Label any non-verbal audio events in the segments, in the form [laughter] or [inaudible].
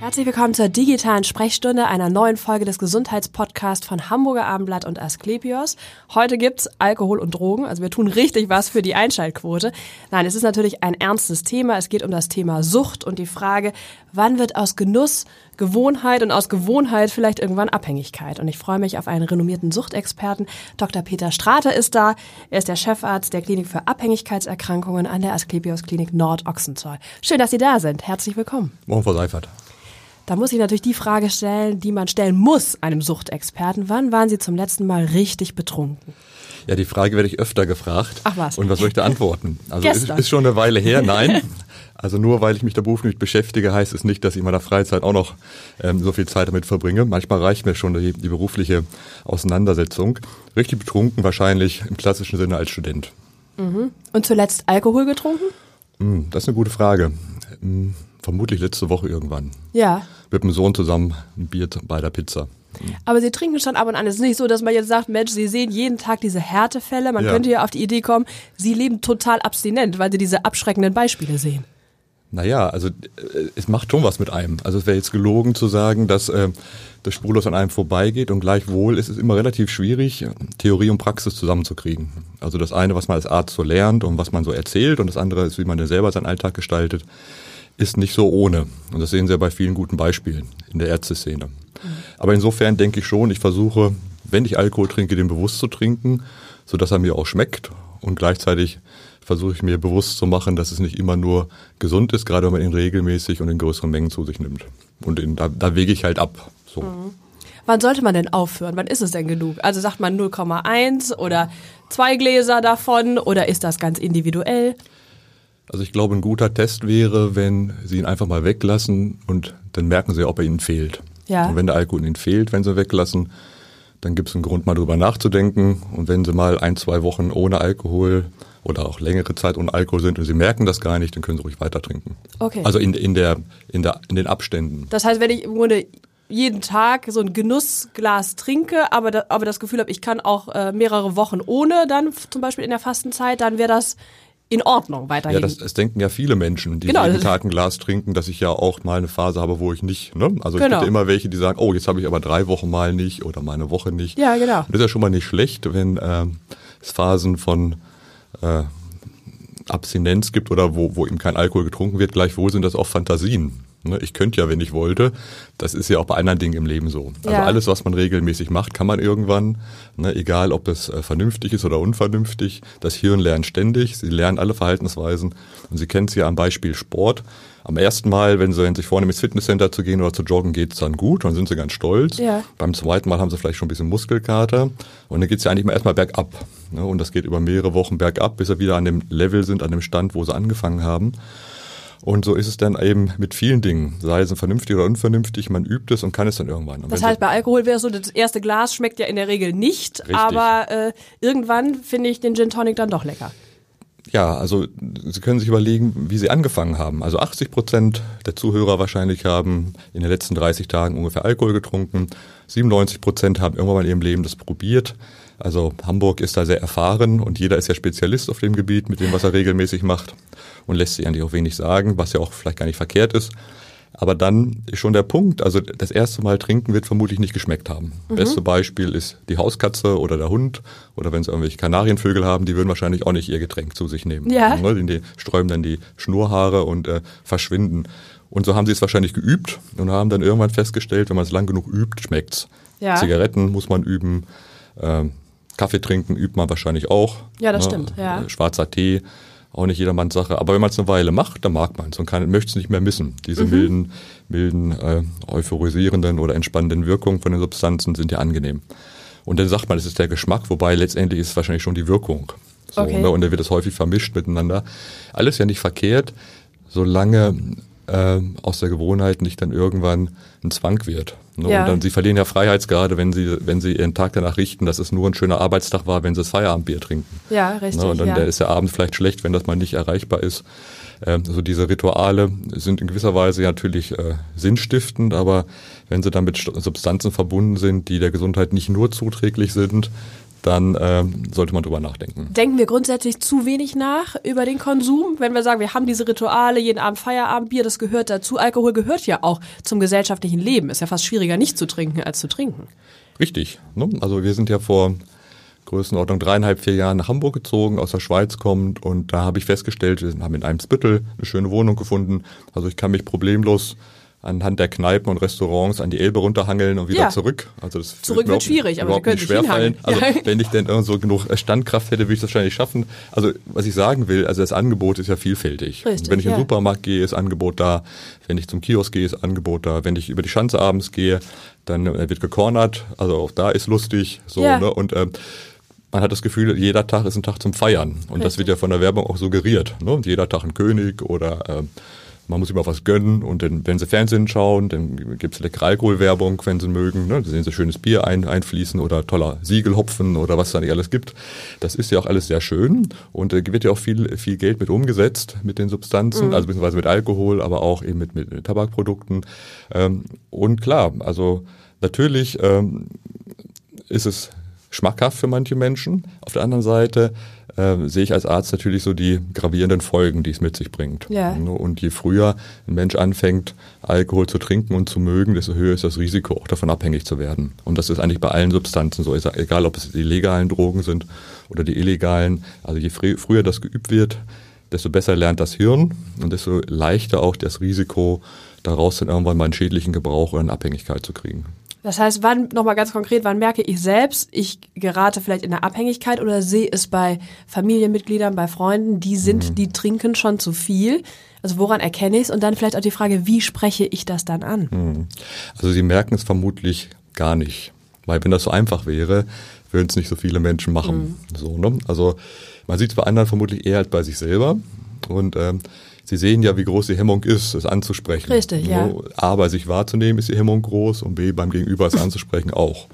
Herzlich willkommen zur digitalen Sprechstunde einer neuen Folge des Gesundheitspodcasts von Hamburger Abendblatt und Asklepios. Heute gibt's Alkohol und Drogen, also wir tun richtig was für die Einschaltquote. Nein, es ist natürlich ein ernstes Thema. Es geht um das Thema Sucht und die Frage, wann wird aus Genuss Gewohnheit und aus Gewohnheit vielleicht irgendwann Abhängigkeit. Und ich freue mich auf einen renommierten Suchtexperten. Dr. Peter Strater ist da. Er ist der Chefarzt der Klinik für Abhängigkeitserkrankungen an der Asklepios Klinik Nord-Ochsenzoll. Schön, dass Sie da sind. Herzlich willkommen. Morgen, Frau Seifert. Da muss ich natürlich die Frage stellen, die man stellen muss einem Suchtexperten. Wann waren Sie zum letzten Mal richtig betrunken? Ja, die Frage werde ich öfter gefragt. Ach was. Und was soll ich da antworten? Also ist, ist schon eine Weile her, nein. [laughs] Also nur weil ich mich da beruflich beschäftige, heißt es nicht, dass ich in meiner Freizeit auch noch ähm, so viel Zeit damit verbringe. Manchmal reicht mir schon die, die berufliche Auseinandersetzung. Richtig betrunken wahrscheinlich im klassischen Sinne als Student. Mhm. Und zuletzt Alkohol getrunken? Hm, das ist eine gute Frage. Vermutlich letzte Woche irgendwann. Ja. Mit dem Sohn zusammen ein Bier bei der Pizza. Aber Sie trinken schon ab und an. Es ist nicht so, dass man jetzt sagt, Mensch, Sie sehen jeden Tag diese Härtefälle. Man Ja. könnte ja auf die Idee kommen, Sie leben total abstinent, weil Sie diese abschreckenden Beispiele sehen. Naja, also äh, es macht schon was mit einem. Also es wäre jetzt gelogen zu sagen, dass äh, das spurlos an einem vorbeigeht und gleichwohl ist es immer relativ schwierig, Theorie und Praxis zusammenzukriegen. Also das eine, was man als Arzt so lernt und was man so erzählt und das andere ist, wie man denn selber seinen Alltag gestaltet, ist nicht so ohne. Und das sehen Sie ja bei vielen guten Beispielen in der Ärzteszene. Aber insofern denke ich schon, ich versuche, wenn ich Alkohol trinke, den bewusst zu trinken, sodass er mir auch schmeckt und gleichzeitig versuche ich mir bewusst zu machen, dass es nicht immer nur gesund ist, gerade wenn man ihn regelmäßig und in größeren Mengen zu sich nimmt. Und in, da, da wege ich halt ab. So. Wann sollte man denn aufhören? Wann ist es denn genug? Also sagt man 0,1 oder zwei Gläser davon oder ist das ganz individuell? Also ich glaube, ein guter Test wäre, wenn Sie ihn einfach mal weglassen und dann merken Sie, ob er Ihnen fehlt. Ja. Und wenn der Alkohol Ihnen fehlt, wenn Sie weglassen, dann gibt es einen Grund, mal drüber nachzudenken. Und wenn Sie mal ein, zwei Wochen ohne Alkohol oder auch längere Zeit ohne Alkohol sind und Sie merken das gar nicht, dann können Sie ruhig weiter trinken. Okay. Also in, in, der, in, der, in den Abständen. Das heißt, wenn ich im Grunde jeden Tag so ein Genussglas trinke, aber, da, aber das Gefühl habe, ich kann auch äh, mehrere Wochen ohne, dann zum Beispiel in der Fastenzeit, dann wäre das in Ordnung weiterhin. Ja, das, das denken ja viele Menschen, die Genau. jeden Tag ein Glas trinken, dass ich ja auch mal eine Phase habe, wo ich nicht. Ne? Also es Genau. gibt ja immer welche, die sagen, oh, jetzt habe ich aber drei Wochen mal nicht oder mal eine Woche nicht. Ja, genau. Und das ist ja schon mal nicht schlecht, wenn ähm, es Phasen von äh, Abstinenz gibt oder wo, wo eben kein Alkohol getrunken wird. Gleichwohl sind das auch Fantasien. Ne? Ich könnte ja, wenn ich wollte. Das ist ja auch bei anderen Dingen im Leben so. Also Ja. alles, was man regelmäßig macht, kann man irgendwann, ne? egal ob das äh, vernünftig ist oder unvernünftig. Das Hirn lernt ständig. Sie lernen alle Verhaltensweisen. Und Sie kennen es ja am Beispiel Sport. Am ersten Mal, wenn Sie sich vornehmen, ins Fitnesscenter zu gehen oder zu joggen, geht's dann gut. Dann sind Sie ganz stolz. Ja. Beim zweiten Mal haben sie vielleicht schon ein bisschen Muskelkater und dann geht's ja eigentlich mal erstmal bergab. Ne? Und das geht über mehrere Wochen bergab, bis sie wieder an dem Level sind, an dem Stand, wo sie angefangen haben. Und so ist es dann eben mit vielen Dingen, sei es vernünftig oder unvernünftig, man übt es und kann es dann irgendwann. Und Das heißt, bei Alkohol wäre es so, das erste Glas schmeckt ja in der Regel nicht, Richtig. aber äh, irgendwann finde ich den Gin Tonic dann doch lecker. Ja, also Sie können sich überlegen, wie Sie angefangen haben. Also 80 Prozent der Zuhörer wahrscheinlich haben in den letzten 30 Tagen ungefähr Alkohol getrunken. 97 Prozent haben irgendwann mal in ihrem Leben das probiert. Also Hamburg ist da sehr erfahren und jeder ist ja Spezialist auf dem Gebiet mit dem, was er regelmäßig macht und lässt sich eigentlich auch wenig sagen, was ja auch vielleicht gar nicht verkehrt ist. Aber dann ist schon der Punkt, also das erste Mal trinken wird vermutlich nicht geschmeckt haben. Beste Beispiel ist die Hauskatze oder der Hund oder wenn sie irgendwelche Kanarienvögel haben, die würden wahrscheinlich auch nicht ihr Getränk zu sich nehmen. Ja. Ne, Die, die sträuben dann die Schnurhaare und äh, verschwinden. Und so haben sie es wahrscheinlich geübt und haben dann irgendwann festgestellt, wenn man es lang genug übt, schmeckt's. Ja. Zigaretten muss man üben, ähm, Kaffee trinken übt man wahrscheinlich auch. Ja, das stimmt, ja. Äh, Schwarzer Tee, auch nicht jedermanns Sache. Aber wenn man es eine Weile macht, dann mag man es und kann, möchte es nicht mehr missen. Diese Mhm. milden, milden äh, euphorisierenden oder entspannenden Wirkungen von den Substanzen sind ja angenehm. Und dann sagt man, es ist der Geschmack, wobei letztendlich ist es wahrscheinlich schon die Wirkung. So, Okay. ne? Und dann wird es häufig vermischt miteinander. Alles ja nicht verkehrt, solange äh, aus der Gewohnheit nicht dann irgendwann ein Zwang wird. Ne? Ja. Und dann, sie verlieren ja Freiheitsgrade, wenn sie, wenn sie ihren Tag danach richten, dass es nur ein schöner Arbeitstag war, wenn sie das Feierabendbier trinken. Ja, richtig. Ne? Und dann ja. ist der Abend vielleicht schlecht, wenn das mal nicht erreichbar ist. Ähm, also diese Rituale sind in gewisser Weise natürlich äh, sinnstiftend, aber wenn sie dann mit St- Substanzen verbunden sind, die der Gesundheit nicht nur zuträglich sind, dann ähm, sollte man drüber nachdenken. Denken wir grundsätzlich zu wenig nach über den Konsum, wenn wir sagen, wir haben diese Rituale, jeden Abend Feierabendbier, das gehört dazu. Alkohol gehört ja auch zum gesellschaftlichen Leben. Ist ja fast schwieriger, nicht zu trinken, als zu trinken. Richtig. Ne? Also wir sind ja vor Größenordnung dreieinhalb, vier Jahren nach Hamburg gezogen, aus der Schweiz kommt und da habe ich festgestellt, wir haben in einem Spittel eine schöne Wohnung gefunden. Also ich kann mich problemlos anhand der Kneipen und Restaurants an die Elbe runterhangeln und wieder Ja. zurück. Also das Zurück wird schwierig, aber nicht können sich schwerfallen. [laughs] Also. Ja. wenn ich denn irgend so genug Standkraft hätte, würde ich das wahrscheinlich schaffen. Also was ich sagen will, also das Angebot ist ja vielfältig. Richtig, wenn ich in den ja. Supermarkt gehe, ist Angebot da. Wenn ich zum Kiosk gehe, ist Angebot da. Wenn ich über die Schanze abends gehe, dann äh, wird gecornert. Also auch da ist lustig. So, Ja. ne? Und ähm, man hat das Gefühl, jeder Tag ist ein Tag zum Feiern. Und das Richtig. wird ja von der Werbung auch suggeriert. Ne? Jeder Tag ein König oder ähm, man muss immer was gönnen. Und dann, wenn sie Fernsehen schauen, dann gibt's leckere Alkoholwerbung, wenn sie mögen. Ne? Da sehen sie schönes Bier ein, einfließen oder toller Siegelhopfen oder was da nicht alles gibt. Das ist ja auch alles sehr schön. Und da wird ja auch viel, viel Geld mit umgesetzt mit den Substanzen, also beziehungsweise mit Alkohol, aber auch eben mit, mit Tabakprodukten. Ähm, und klar, also natürlich ähm, ist es schmackhaft für manche Menschen. Auf der anderen Seite äh, sehe ich als Arzt natürlich so die gravierenden Folgen, die es mit sich bringt. Ja. Und je früher ein Mensch anfängt, Alkohol zu trinken und zu mögen, desto höher ist das Risiko, auch davon abhängig zu werden. Und das ist eigentlich bei allen Substanzen so, egal ob es die legalen Drogen sind oder die illegalen. Also je frü früher das geübt wird, desto besser lernt das Hirn und desto leichter auch das Risiko, daraus dann irgendwann mal einen schädlichen Gebrauch oder eine Abhängigkeit zu kriegen. Das heißt, wann, nochmal ganz konkret, wann merke ich selbst, ich gerate vielleicht in eine Abhängigkeit oder sehe es bei Familienmitgliedern, bei Freunden, die sind, die trinken schon zu viel. Also woran erkenne ich es? Und dann vielleicht auch die Frage, wie spreche ich das dann an? Also Sie merken es vermutlich gar nicht. Weil wenn das so einfach wäre, würden es nicht so viele Menschen machen. So, ne? Also man sieht es bei anderen vermutlich eher als bei sich selber. Und ähm, Sie sehen ja, wie groß die Hemmung ist, es anzusprechen. Richtig, ja. A, bei sich wahrzunehmen ist die Hemmung groß und B, beim Gegenüber es [laughs] anzusprechen auch.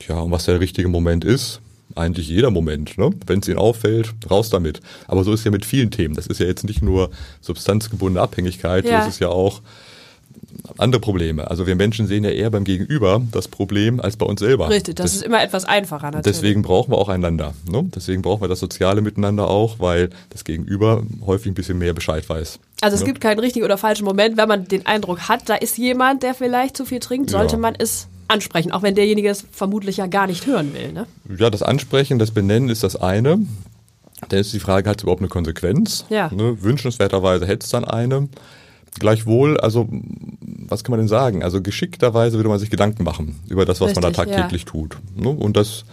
Tja, und was der richtige Moment ist, eigentlich jeder Moment. Ne? Wenn es Ihnen auffällt, raus damit. Aber so ist ja mit vielen Themen. Das ist ja jetzt nicht nur substanzgebundene Abhängigkeit, Ja. das ist ja auch andere Probleme. Also wir Menschen sehen ja eher beim Gegenüber das Problem als bei uns selber. Richtig, das, Das- ist immer etwas einfacher natürlich. Deswegen brauchen wir auch einander. Ne? Deswegen brauchen wir das Soziale miteinander auch, weil das Gegenüber häufig ein bisschen mehr Bescheid weiß. Also es ne? gibt keinen richtigen oder falschen Moment, wenn man den Eindruck hat, da ist jemand, der vielleicht zu viel trinkt, sollte Ja. man es ansprechen, auch wenn derjenige es vermutlich ja gar nicht hören will. Ne? Ja, das Ansprechen, das Benennen ist das eine. Dann ist die Frage, hat es überhaupt eine Konsequenz? Ja. Ne? Wünschenswerterweise hätte es dann eine. Gleichwohl, also was kann man denn sagen? Also geschickterweise würde man sich Gedanken machen über das, was man da Richtig, ja. tagtäglich tut. Ne? Und das,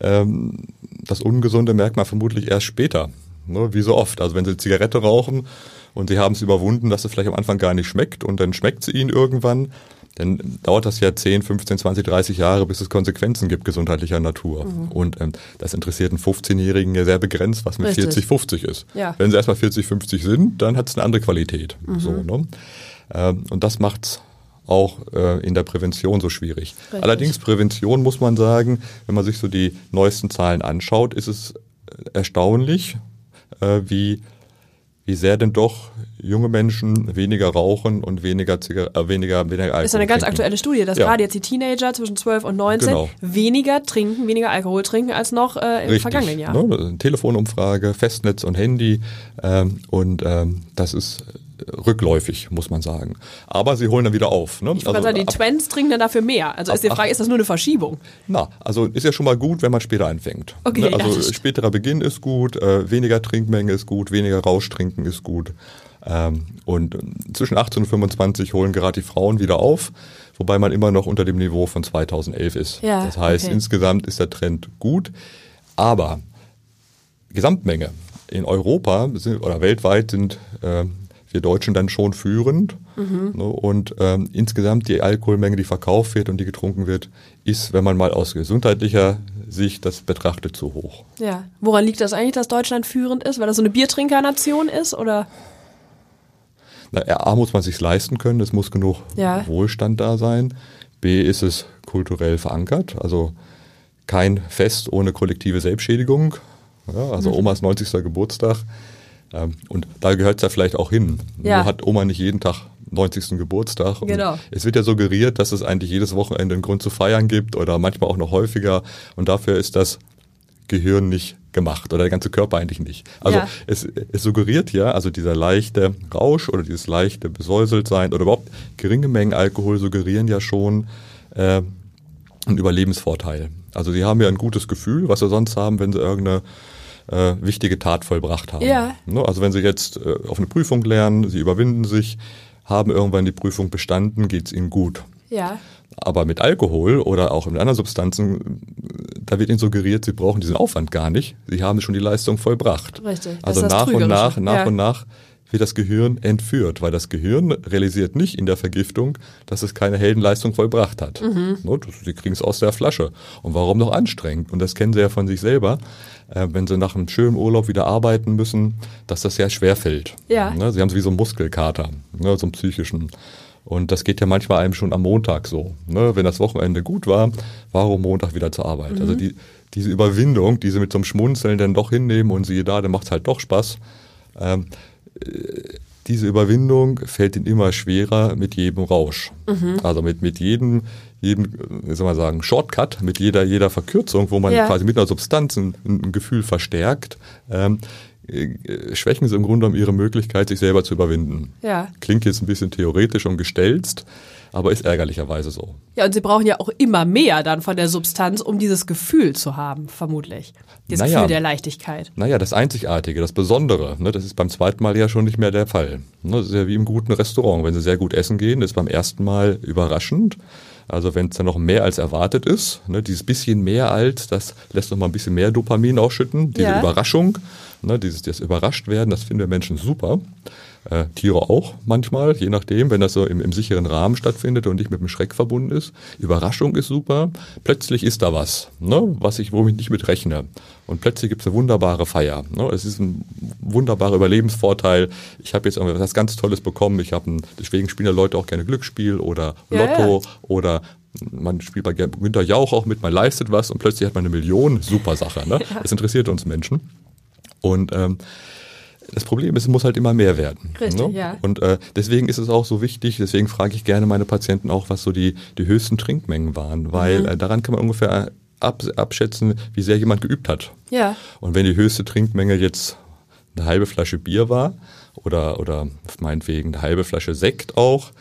ähm, das Ungesunde merkt man vermutlich erst später. Ne? Wie so oft. Also wenn Sie Zigarette rauchen und Sie haben es überwunden, dass es vielleicht am Anfang gar nicht schmeckt und dann schmeckt es Ihnen irgendwann, dann dauert das ja 10, 15, 20, 30 Jahre, bis es Konsequenzen gibt gesundheitlicher Natur. Mhm. Und ähm, das interessiert einen 15-Jährigen ja sehr begrenzt, was mit Richtig. 40, 50 ist. Ja. Wenn sie erstmal 40, 50 sind, dann hat es eine andere Qualität. Mhm. So, ne? ähm, und das macht's auch äh, in der Prävention so schwierig. Richtig. Allerdings Prävention muss man sagen, wenn man sich so die neuesten Zahlen anschaut, ist es erstaunlich, äh, wie wie sehr denn doch junge Menschen weniger rauchen und weniger Zigar äh, weniger weniger Alkohol ist eine ganz trinken. aktuelle Studie, dass Ja. gerade jetzt die Teenager zwischen 12 und 19 Genau. weniger trinken, weniger Alkohol trinken als noch äh, im Richtig, vergangenen Jahr. Ne? Telefonumfrage, Festnetz und Handy ähm, und ähm, das ist rückläufig, muss man sagen. Aber sie holen dann wieder auf. Ne? Ich wollte sagen, die ab- Twents trinken dann dafür mehr. Also ist die ab- Frage, ist das nur eine Verschiebung? Na, also ist ja schon mal gut, wenn man später anfängt. Okay, Ne, ja, also stimmt. späterer Beginn ist gut, äh, weniger Trinkmenge ist gut, weniger Rausch trinken ist gut. Ähm, und äh, zwischen 18 und 25 holen gerade die Frauen wieder auf, wobei man immer noch unter dem Niveau von 2011 ist. Ja, das heißt, okay. insgesamt ist der Trend gut, aber Gesamtmenge in Europa oder weltweit sind äh, wir Deutschen dann schon führend. Mhm. Ne, und ähm, insgesamt die Alkoholmenge, die verkauft wird und die getrunken wird, ist, wenn man mal aus gesundheitlicher Sicht das betrachtet, zu hoch. Ja. Woran liegt das eigentlich, dass Deutschland führend ist? Weil das so eine Biertrinkernation ist? Oder? Na, A muss man sich leisten können, es muss genug Ja. Wohlstand da sein. B ist es kulturell verankert, also kein Fest ohne kollektive Selbstschädigung. Ja, also Mhm. Omas 90. Geburtstag. Ähm, und da gehört es ja vielleicht auch hin. Ja. Nur hat Oma nicht jeden Tag 90. Geburtstag. Und Genau. Es wird ja suggeriert, dass es eigentlich jedes Wochenende einen Grund zu feiern gibt oder manchmal auch noch häufiger. Und dafür ist das Gehirn nicht gemacht oder der ganze Körper eigentlich nicht. Also Ja. es, es suggeriert ja, also dieser leichte Rausch oder dieses leichte Besäuseltsein oder überhaupt geringe Mengen Alkohol suggerieren ja schon äh, einen Überlebensvorteil. Also sie haben ja ein gutes Gefühl, was sie sonst haben, wenn sie irgendeine äh, wichtige Tat vollbracht haben. Ja. Ne? Also wenn sie jetzt äh, auf eine Prüfung lernen, sie überwinden sich, haben irgendwann die Prüfung bestanden, geht's ihnen gut. Ja. Aber mit Alkohol oder auch mit anderen Substanzen, da wird ihnen suggeriert, sie brauchen diesen Aufwand gar nicht. Sie haben schon die Leistung vollbracht. Richtig. Das Also ist das nach und nach, nach Ja. und nach wird das Gehirn entführt, weil das Gehirn realisiert nicht in der Vergiftung, dass es keine Heldenleistung vollbracht hat. Mhm. Sie kriegen es aus der Flasche. Und warum noch anstrengend? Und das kennen Sie ja von sich selber, äh, wenn Sie nach einem schönen Urlaub wieder arbeiten müssen, dass das sehr schwer fällt. Ja. Ne, Sie haben so wie so einen Muskelkater, ne, so einen psychischen. Und das geht ja manchmal einem schon am Montag so. Ne? Wenn das Wochenende gut war, warum Montag wieder zur Arbeit? Also die, diese Überwindung, die sie mit so einem Schmunzeln dann doch hinnehmen und siehe da, dann macht es halt doch Spaß. Ähm, äh, diese Überwindung fällt ihnen immer schwerer mit jedem Rausch. Also mit, mit jedem, jedem, wie soll man sagen, Shortcut, mit jeder, jeder Verkürzung, wo man Ja. quasi mit einer Substanz ein, ein Gefühl verstärkt, ähm, äh, schwächen sie im Grunde genommen ihre Möglichkeit, sich selber zu überwinden. Ja. Klingt jetzt ein bisschen theoretisch und gestelzt, aber ist ärgerlicherweise so. Ja, und sie brauchen ja auch immer mehr dann von der Substanz, um dieses Gefühl zu haben, vermutlich. Dieses Naja. Gefühl der Leichtigkeit. Naja, das Einzigartige, das Besondere, ne, das ist beim zweiten Mal ja schon nicht mehr der Fall. Ne, das ist ja wie im guten Restaurant. Wenn Sie sehr gut essen gehen, ist beim ersten Mal überraschend. Also wenn es dann noch mehr als erwartet ist, ne, dieses bisschen mehr als, das lässt noch mal ein bisschen mehr Dopamin ausschütten. Diese Ja. Überraschung, ne, dieses das überrascht werden, das finden wir Menschen super. Äh, Tiere auch manchmal, je nachdem, wenn das so im, im sicheren Rahmen stattfindet und nicht mit dem Schreck verbunden ist. Überraschung ist super. Plötzlich ist da was, ne, was ich, womit ich nicht mit rechne. Und plötzlich gibt es eine wunderbare Feier. Ne? Es ist ein wunderbarer Überlebensvorteil. Ich habe jetzt irgendwie was ganz Tolles bekommen. Ich habe deswegen spielen ja Leute auch gerne Glücksspiel oder Lotto oder man spielt bei Günter Jauch auch mit, man leistet was und plötzlich hat man eine Million. Super Sache. Ne? [laughs] Das interessiert uns Menschen. Und ähm, das Problem ist, es muss halt immer mehr werden. Richtig, ne? ja. Und äh, deswegen ist es auch so wichtig, deswegen frage ich gerne meine Patienten auch, was so die, die höchsten Trinkmengen waren, weil Mhm. äh, daran kann man ungefähr ab, abschätzen, wie sehr jemand geübt hat. Ja. Und wenn die höchste Trinkmenge jetzt eine halbe Flasche Bier war oder, oder meinetwegen eine halbe Flasche Sekt auch,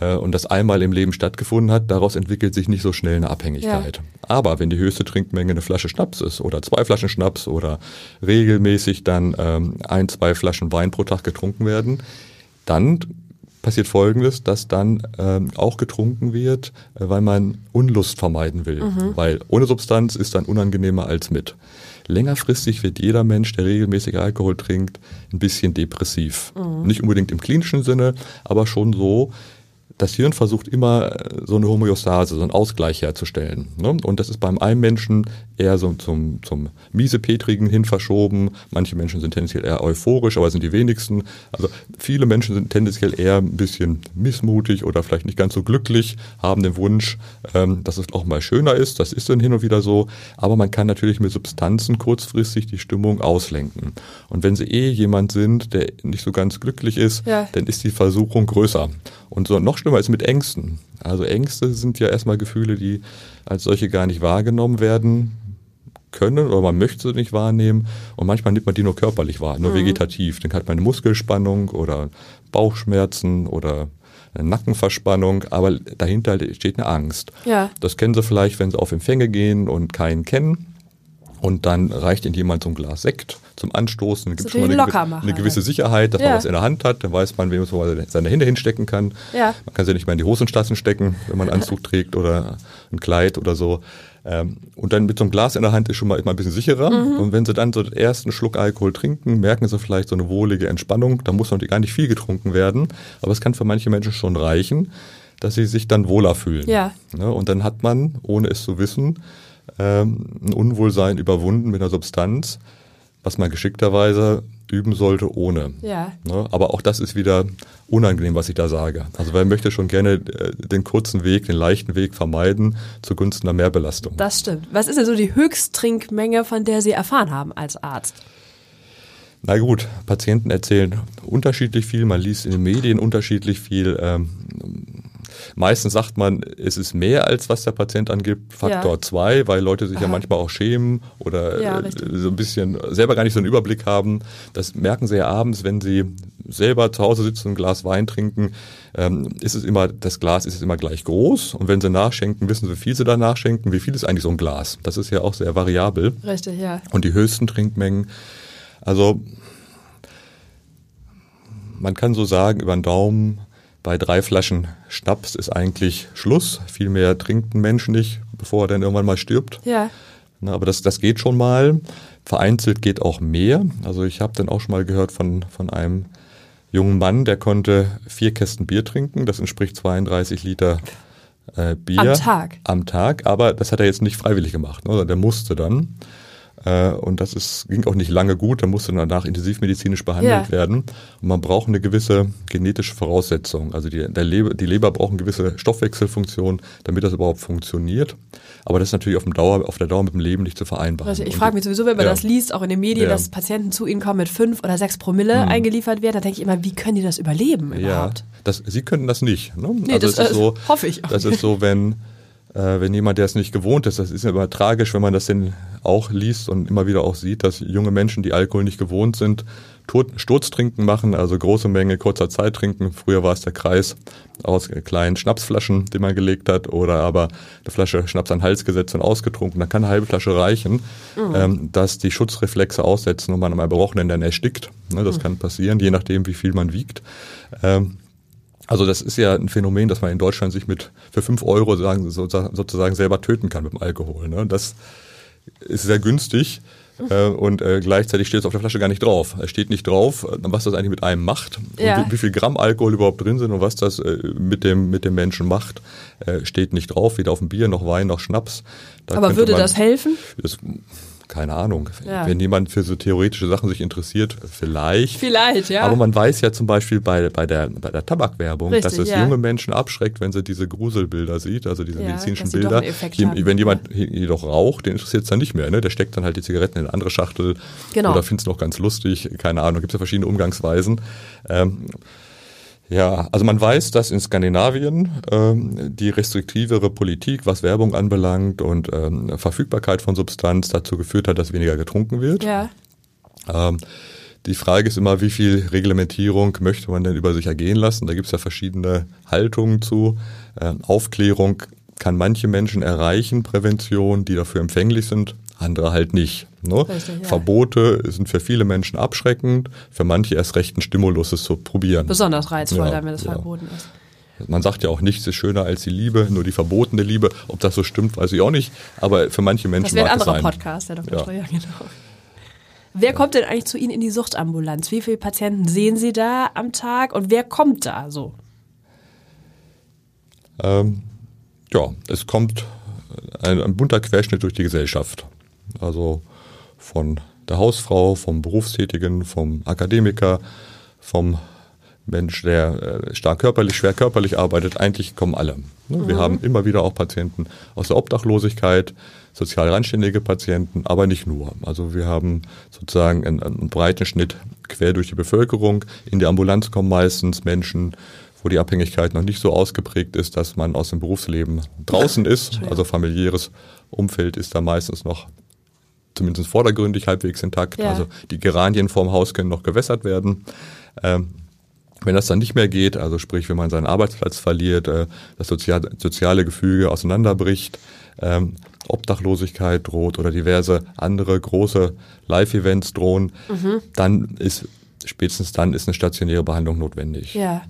äh, und das einmal im Leben stattgefunden hat, daraus entwickelt sich nicht so schnell eine Abhängigkeit. Aber wenn die höchste Trinkmenge eine Flasche Schnaps ist oder zwei Flaschen Schnaps oder regelmäßig dann ähm, ein, zwei Flaschen Wein pro Tag getrunken werden, dann passiert Folgendes, dass dann ähm, auch getrunken wird, äh, weil man Unlust vermeiden will. Weil ohne Substanz ist dann unangenehmer als mit. Längerfristig wird jeder Mensch, der regelmäßig Alkohol trinkt, ein bisschen depressiv. Nicht unbedingt im klinischen Sinne, aber schon so, das Hirn versucht immer äh, so eine Homöostase, so einen Ausgleich herzustellen. Ne? Und das ist beim einen Menschen eher so zum, zum Miesepetrigen hin verschoben. Manche Menschen sind tendenziell eher euphorisch, aber sind die wenigsten. Also viele Menschen sind tendenziell eher ein bisschen missmutig oder vielleicht nicht ganz so glücklich, haben den Wunsch, ähm, dass es auch mal schöner ist. Das ist dann hin und wieder so. Aber man kann natürlich mit Substanzen kurzfristig die Stimmung auslenken. Und wenn sie eh jemand sind, der nicht so ganz glücklich ist, Ja. dann ist die Versuchung größer. Und so noch schlimmer ist mit Ängsten. Also Ängste sind ja erstmal Gefühle, die als solche gar nicht wahrgenommen werden können oder man möchte sie nicht wahrnehmen und manchmal nimmt man die nur körperlich wahr, nur vegetativ. Dann hat man eine Muskelspannung oder Bauchschmerzen oder eine Nackenverspannung, aber dahinter steht eine Angst. Ja. Das kennen Sie vielleicht, wenn Sie auf Empfänge gehen und keinen kennen. Und dann reicht Ihnen jemand so ein Glas Sekt zum Anstoßen. Dann gibt schon mal eine, eine gewisse Sicherheit, dass Ja. man was in der Hand hat. Dann weiß man, wem man seine Hände hinstecken kann. Ja. Man kann sie nicht mehr in die Hosentaschen stecken, wenn man einen Anzug [laughs] trägt oder ein Kleid oder so. Ähm, Und dann mit so einem Glas in der Hand ist schon mal immer ein bisschen sicherer. Mhm. Und wenn sie dann so den ersten Schluck Alkohol trinken, merken sie vielleicht so eine wohlige Entspannung. Da muss natürlich gar nicht viel getrunken werden. Aber es kann für manche Menschen schon reichen, dass sie sich dann wohler fühlen. Ja. Ne? Und dann hat man, ohne es zu wissen, ähm, ein Unwohlsein überwunden mit einer Substanz, was man geschickterweise üben sollte ohne. Ja. Ne? Aber auch das ist wieder unangenehm, was ich da sage. Also wer möchte schon gerne äh, den kurzen Weg, den leichten Weg vermeiden zugunsten einer Mehrbelastung. Das stimmt. Was ist denn so die Höchsttrinkmenge, von der Sie erfahren haben als Arzt? Na gut, Patienten erzählen unterschiedlich viel, man liest in den Medien unterschiedlich viel. Ähm, meistens sagt man, es ist mehr als was der Patient angibt, Faktor 2, ja. weil Leute sich Aha. ja manchmal auch schämen oder ja, äh, so ein bisschen selber gar nicht so einen Überblick haben. Das merken sie ja abends, wenn sie selber zu Hause sitzen und ein Glas Wein trinken, ähm, ist es immer, das Glas ist immer gleich groß und wenn sie nachschenken, wissen sie, wie viel sie da nachschenken, wie viel ist eigentlich so ein Glas. Das ist ja auch sehr variabel. Richtig, ja. Und die höchsten Trinkmengen also man kann so sagen, über den Daumen, bei drei Flaschen Schnaps ist eigentlich Schluss. Viel mehr trinkt ein Mensch nicht, bevor er dann irgendwann mal stirbt. Ja. Na, aber das, das geht schon mal. Vereinzelt geht auch mehr. Also ich habe dann auch schon mal gehört von, von einem jungen Mann, der konnte vier Kästen Bier trinken. Das entspricht 32 Liter äh, Bier. Am Tag. Am Tag. Aber das hat er jetzt nicht freiwillig gemacht. Ne? Der musste dann. Äh, und das ist, ging auch nicht lange gut, da musste danach intensivmedizinisch behandelt ja. werden. Und man braucht eine gewisse genetische Voraussetzung. Also die, der Leber, die Leber braucht eine gewisse Stoffwechselfunktion, damit das überhaupt funktioniert. Aber das ist natürlich auf, dem Dauer, auf der Dauer mit dem Leben nicht zu vereinbaren. Also ich frage mich sowieso, wenn man ja. das liest, auch in den Medien, ja. dass Patienten zu ihnen kommen mit fünf oder sechs Promille hm. eingeliefert werden, da denke ich immer, wie können die das überleben überhaupt? Ja, das, sie können das nicht. Ne? Nee, also das, ist so, hoffe ich auch. Das ist so, wenn äh, wenn jemand, der es nicht gewohnt ist, das ist ja immer tragisch, wenn man das denn auch liest und immer wieder auch sieht, dass junge Menschen, die Alkohol nicht gewohnt sind, Sturztrinken machen, also große Menge kurzer Zeit trinken. Früher war es der Kreis aus kleinen Schnapsflaschen, die man gelegt hat, oder aber eine Flasche Schnaps an den Hals gesetzt und ausgetrunken. Da kann eine halbe Flasche reichen, mhm. ähm, dass die Schutzreflexe aussetzen und man am Erbrochenen dann erstickt. Ne, das mhm. kann passieren, je nachdem, wie viel man wiegt. Ähm, also das ist ja ein Phänomen, dass man in Deutschland sich mit für fünf Euro sagen, sozusagen selber töten kann mit dem Alkohol. Ne? Das ist sehr günstig äh, und äh, gleichzeitig steht es auf der Flasche gar nicht drauf. Es steht nicht drauf, äh, was das eigentlich mit einem macht ja. und wie, wie, viel Gramm Alkohol überhaupt drin sind und was das äh, mit dem mit dem Menschen macht, äh, steht nicht drauf. Weder auf dem Bier noch Wein noch Schnaps. Da Aber würde man, das helfen? Das, keine Ahnung. Ja. Wenn jemand für so theoretische Sachen sich interessiert, vielleicht. Vielleicht, ja. Aber man weiß ja zum Beispiel bei, bei, der, bei der Tabakwerbung, Richtig, dass es ja. junge Menschen abschreckt, wenn sie diese Gruselbilder sieht, also diese ja, medizinischen Bilder. Die, wenn jemand jedoch raucht, den interessiert es dann nicht mehr. Ne? Der steckt dann halt die Zigaretten in eine andere Schachtel genau. oder findet es noch ganz lustig. Keine Ahnung, gibt es ja verschiedene Umgangsweisen. Ähm, ja, also man weiß, dass in Skandinavien ähm, die restriktivere Politik, was Werbung anbelangt und ähm, Verfügbarkeit von Substanz dazu geführt hat, dass weniger getrunken wird. Ja. Ähm, die Frage ist immer, wie viel Reglementierung möchte man denn über sich ergehen lassen? Da gibt es ja verschiedene Haltungen zu. Ähm, Aufklärung kann manche Menschen erreichen, Prävention, die dafür empfänglich sind, andere halt nicht. Ne? Richtig, ja. Verbote sind für viele Menschen abschreckend, für manche erst recht ein Stimulus, es zu probieren. Besonders reizvoll, ja, wenn es ja. verboten ist. Man sagt ja auch, nichts ist schöner als die Liebe, nur die verbotene Liebe. Ob das so stimmt, weiß ich auch nicht. Aber für manche Menschen das wäre ein anderer Podcast, der Dr. Ja. Streuer, [laughs] genau. Wer kommt denn eigentlich zu Ihnen in die Suchtambulanz? Wie viele Patienten sehen Sie da am Tag und wer kommt da so? Ähm, ja, es kommt ein, ein bunter Querschnitt durch die Gesellschaft. Also von der Hausfrau, vom Berufstätigen, vom Akademiker, vom Mensch, der äh, stark körperlich, schwer körperlich arbeitet, eigentlich kommen alle. Ne, wir mhm. haben immer wieder auch Patienten aus der Obdachlosigkeit, sozial randständige Patienten, aber nicht nur. Also wir haben sozusagen einen, einen breiten Schnitt quer durch die Bevölkerung. In die Ambulanz kommen meistens Menschen, wo die Abhängigkeit noch nicht so ausgeprägt ist, dass man aus dem Berufsleben draußen ist. Also familiäres Umfeld ist da meistens noch zumindest vordergründig halbwegs intakt. Ja. Also die Geranien vorm Haus können noch gewässert werden. Ähm, wenn das dann nicht mehr geht, also sprich, wenn man seinen Arbeitsplatz verliert, äh, das sozial, soziale Gefüge auseinanderbricht, ähm, Obdachlosigkeit droht oder diverse andere große Live-Events drohen, mhm. dann ist spätestens dann ist eine stationäre Behandlung notwendig. Ja.